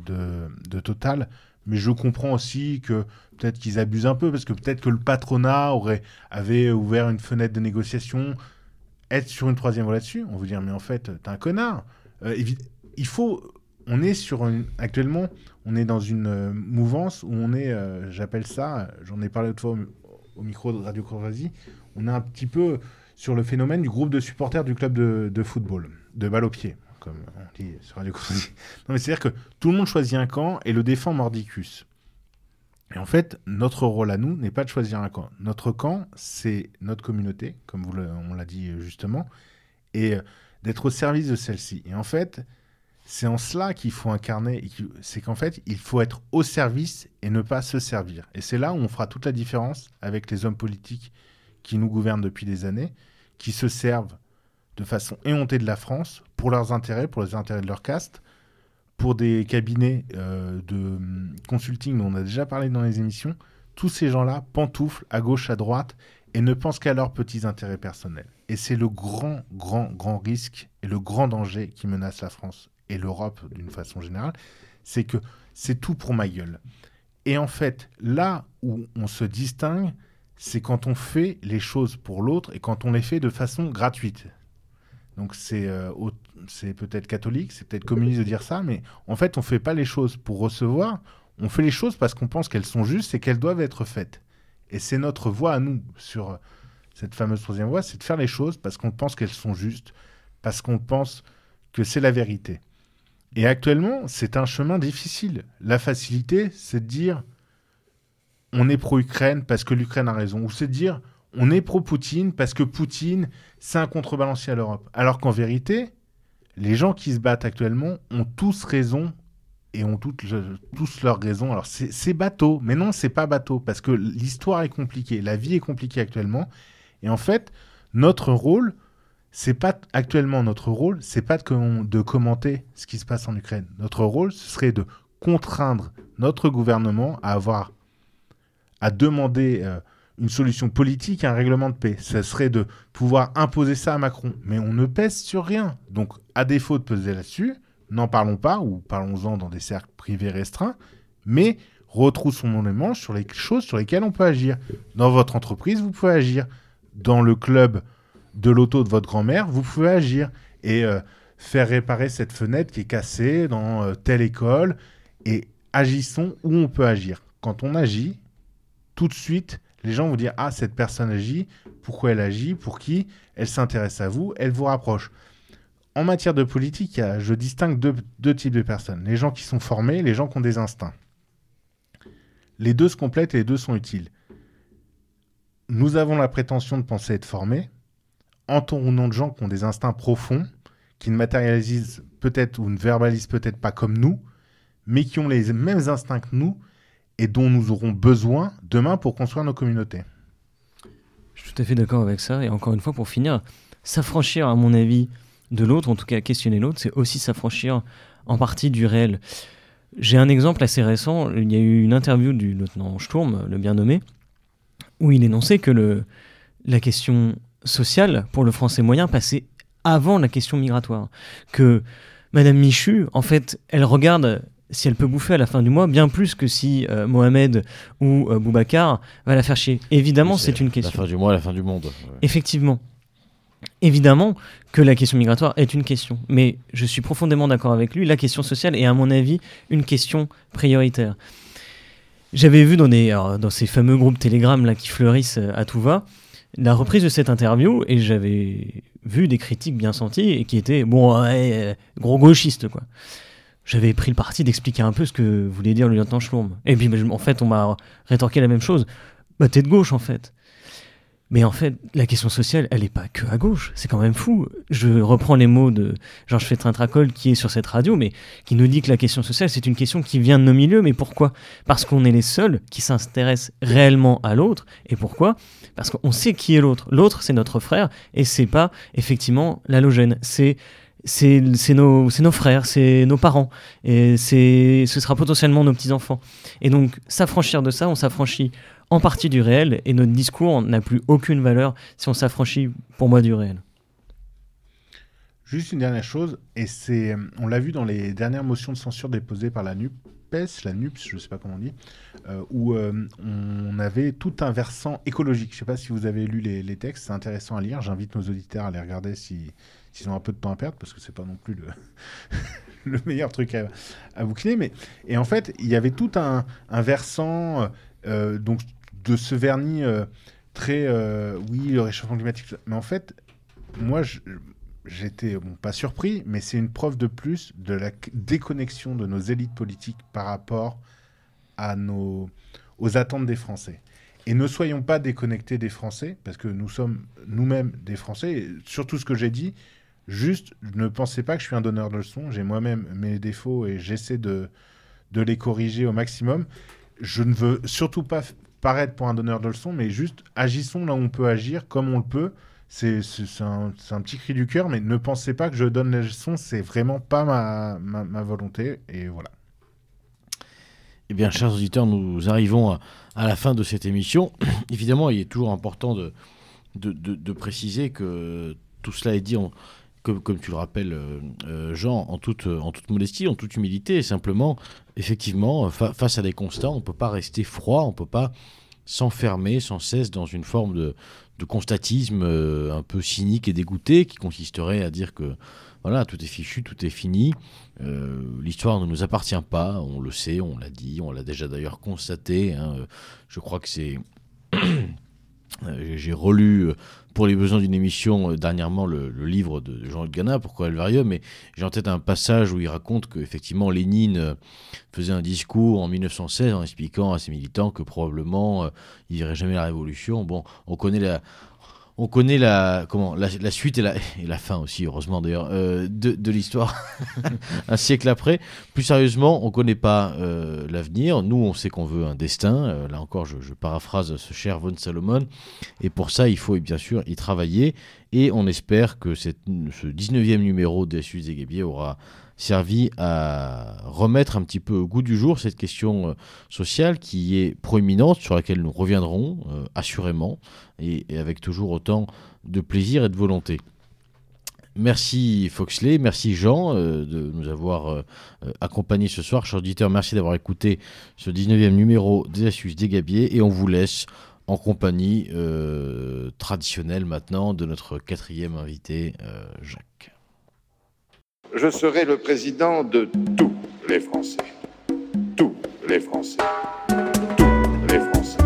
de, de, Total, mais je comprends aussi que peut-être qu'ils abusent un peu, parce que peut-être que le patronat aurait, avait ouvert une fenêtre de négociation être sur une troisième voie là-dessus, on vous dire mais en fait t'es un connard. Euh, il faut, on est sur actuellement, on est dans une euh, mouvance où on est, euh, j'appelle ça, j'en ai parlé autrefois au, micro de Radio Courvoisie, on est un petit peu sur le phénomène du groupe de supporters du club de, football, de balle au pied, comme on dit sur Radio Courvoisie. C'est-à-dire que tout le monde choisit un camp et le défend mordicus. Et en fait, notre rôle à nous n'est pas de choisir un camp. Notre camp, c'est notre communauté, comme vous on l'a dit justement, et euh, d'être au service de celle-ci. Et en fait, c'est en cela qu'il faut incarner, c'est qu'en fait, il faut être au service et ne pas se servir. Et c'est là où on fera toute la différence avec les hommes politiques qui nous gouvernent depuis des années, qui se servent de façon éhontée de la France pour leurs intérêts, pour les intérêts de leur caste, pour des cabinets euh, de hum, consulting dont on a déjà parlé dans les émissions, tous ces gens-là pantouflent à gauche, à droite et ne pensent qu'à leurs petits intérêts personnels. Et c'est le grand, grand, grand risque et le grand danger qui menace la France et l'Europe d'une façon générale, c'est que c'est tout pour ma gueule. Et en fait, là où on se distingue, c'est quand on fait les choses pour l'autre et quand on les fait de façon gratuite. Donc c'est euh, c'est peut-être catholique, c'est peut-être communiste de dire ça, mais en fait on ne fait pas les choses pour recevoir, on fait les choses parce qu'on pense qu'elles sont justes et qu'elles doivent être faites. Et c'est notre voie à nous sur cette fameuse troisième voie, c'est de faire les choses parce qu'on pense qu'elles sont justes, parce qu'on pense que c'est la vérité. Et actuellement, c'est un chemin difficile. La facilité, c'est de dire on est pro-Ukraine parce que l'Ukraine a raison, ou c'est de dire on est pro-Poutine parce que Poutine, c'est un contrebalancier à l'Europe. Alors qu'en vérité, les gens qui se battent actuellement ont tous raison et ont toutes, tous leurs raisons. Alors c'est bateau, mais non, c'est pas bateau, parce que l'histoire est compliquée, la vie est compliquée actuellement. Et en fait, notre rôle, c'est pas actuellement notre rôle, c'est pas de, de, commenter ce qui se passe en Ukraine. Notre rôle, ce serait de contraindre notre gouvernement à avoir, à demander euh, une solution politique, un règlement de paix. Ce serait de pouvoir imposer ça à Macron. Mais on ne pèse sur rien. Donc, à défaut de peser là-dessus, n'en parlons pas ou parlons-en dans des cercles privés restreints, mais retroussons les manches sur les choses sur lesquelles on peut agir. Dans votre entreprise, vous pouvez agir. Dans le club de l'auto de votre grand-mère, vous pouvez agir et euh, faire réparer cette fenêtre qui est cassée dans euh, telle école et agissons où on peut agir. Quand on agit, tout de suite, les gens vont dire ah cette personne agit, pourquoi elle agit, pour qui, elle s'intéresse à vous, elle vous rapproche. En matière de politique, je distingue deux, types de personnes. Les gens qui sont formés, les gens qui ont des instincts. Les deux se complètent et les deux sont utiles. Nous avons la prétention de penser être formés, entourons de gens qui ont des instincts profonds, qui ne matérialisent peut-être ou ne verbalisent peut-être pas comme nous, mais qui ont les mêmes instincts que nous et dont nous aurons besoin demain pour construire nos communautés. Je suis tout à fait d'accord avec ça. Et encore une fois, pour finir, s'affranchir, à mon avis, de l'autre, en tout cas questionner l'autre, c'est aussi s'affranchir en partie du réel. J'ai un exemple assez récent. Il y a eu une interview du lieutenant Sturm, le bien nommé, où il énonçait que le, la question sociale pour le français moyen passait avant la question migratoire. Que Madame Michu, en fait, elle regarde si elle peut bouffer à la fin du mois, bien plus que si euh, Mohamed ou euh, Boubacar va la faire chier. Évidemment, c'est une question. La fin du mois, la fin du monde. Effectivement. Évidemment que la question migratoire est une question, mais je suis profondément d'accord avec lui, la question sociale est à mon avis une question prioritaire. J'avais vu dans, ces fameux groupes Telegram là, qui fleurissent euh, à tout va, la reprise de cette interview et j'avais vu des critiques bien senties et qui étaient, bon, gros gauchistes quoi j'avais pris le parti d'expliquer un peu ce que voulait dire le lieutenant Schlurm. Et puis, en fait, on m'a rétorqué la même chose. Bah, t'es de gauche, en fait. Mais en fait, la question sociale, elle n'est pas que à gauche. C'est quand même fou. Je reprends les mots de Georges Fétrin-Tracol, qui est sur cette radio, mais qui nous dit que la question sociale, c'est une question qui vient de nos milieux. Mais pourquoi? Parce qu'on est les seuls qui s'intéressent réellement à l'autre. Et pourquoi? Parce qu'on sait qui est l'autre. L'autre, c'est notre frère, et c'est pas effectivement l'halogène. C'est c'est nos, nos, frères, c'est nos parents, et ce sera potentiellement nos petits-enfants. Et donc, s'affranchir de ça, on s'affranchit en partie du réel, et notre discours n'a plus aucune valeur si on s'affranchit, pour moi, du réel. Juste une dernière chose, et c'est, on l'a vu dans les dernières motions de censure déposées par la NUPES, la NUPS, je ne sais pas comment on dit, euh, où euh, on avait tout un versant écologique. Je ne sais pas si vous avez lu les, textes, c'est intéressant à lire. J'invite nos auditeurs à les regarder si, s'ils ont un peu de temps à perdre, parce que c'est pas non plus le, le meilleur truc à, à, boucler. Mais, et en fait, il y avait tout un, un versant euh, donc, de ce vernis euh, très, euh, oui, le réchauffement climatique. Mais en fait, moi, j'étais pas surpris, mais c'est une preuve de plus de la déconnexion de nos élites politiques par rapport à nos, aux attentes des Français. Et ne soyons pas déconnectés des Français, parce que nous sommes nous-mêmes des Français. Et surtout ce que j'ai dit, Juste, ne pensez pas que je suis un donneur de leçons. J'ai moi-même mes défauts et j'essaie de, de les corriger au maximum. Je ne veux surtout pas paraître pour un donneur de leçons, mais juste agissons là où on peut agir, comme on le peut. C'est un, petit cri du cœur, mais ne pensez pas que je donne les leçons, c'est vraiment pas ma, volonté. Et voilà. Eh bien, chers auditeurs, nous arrivons à, la fin de cette émission. Évidemment, il est toujours important de, préciser que tout cela est dit comme, tu le rappelles, euh, euh, Jean, en toute, en toute modestie, en toute humilité, simplement, effectivement, face à des constats, on ne peut pas rester froid, on ne peut pas s'enfermer sans cesse dans une forme de, constatisme euh, un peu cynique et dégoûté qui consisterait à dire que voilà, tout est fichu, tout est fini. L'histoire ne nous appartient pas, on le sait, on l'a dit, on l'a déjà d'ailleurs constaté. Hein. Je crois que c'est Euh, J'ai relu, euh, pour les besoins d'une émission, euh, dernièrement, le, livre de Jean-Luc Gana, Pourquoi Alvarium, mais j'ai en tête un passage où il raconte qu'effectivement Lénine euh, faisait un discours en 1916 en expliquant à ses militants que probablement euh, il n'irait jamais la révolution. Bon, on connaît la, on connaît la, comment, la, suite et la, et la fin aussi, heureusement d'ailleurs, euh, de, de l'histoire un siècle après. Plus sérieusement, on ne connaît pas euh, l'avenir. Nous, on sait qu'on veut un destin. Euh, là encore, je, paraphrase ce cher Von Salomon. Et pour ça, il faut bien sûr y travailler. Et on espère que cette, ce 19e numéro des Suisses et aura servi à remettre un petit peu au goût du jour cette question sociale qui est proéminente, sur laquelle nous reviendrons assurément, et, avec toujours autant de plaisir et de volonté. Merci Foxley, merci Jean euh, de nous avoir euh, accompagnés ce soir. Chers auditeurs, merci d'avoir écouté ce 19e numéro des Astuces des Gabiers et on vous laisse en compagnie euh, traditionnelle maintenant de notre quatrième invité, Jacques. Je serai le président de tous les Français. Tous les Français. Tous les Français.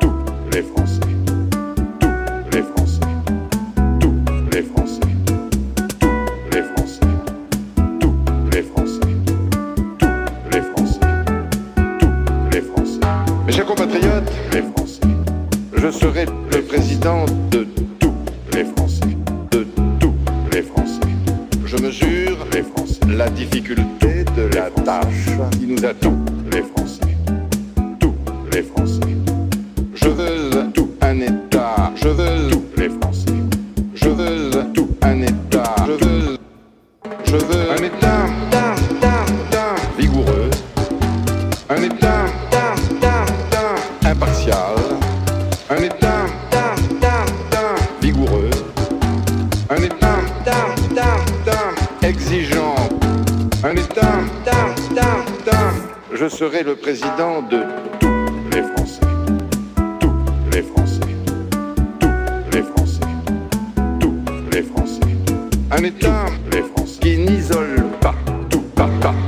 Tous les Français. Mes chers compatriotes, les Français. Je serai le président de tous les Français. De tous les Français. Je mesure les Français. La difficulté de la tâche qui nous attend, les Français. Tous les Français. Je veux tout un État. Je veux tous les Français. Je veux tout un État. Je veux. Je veux un État. ta, ta, ta, vigoureux. Un État. Je serai le président de tous les Français. Tous les Français. Tous les Français. Tous les Français. Un État, les Français, qui n'isole pas tout, pas, pas, tout, pas,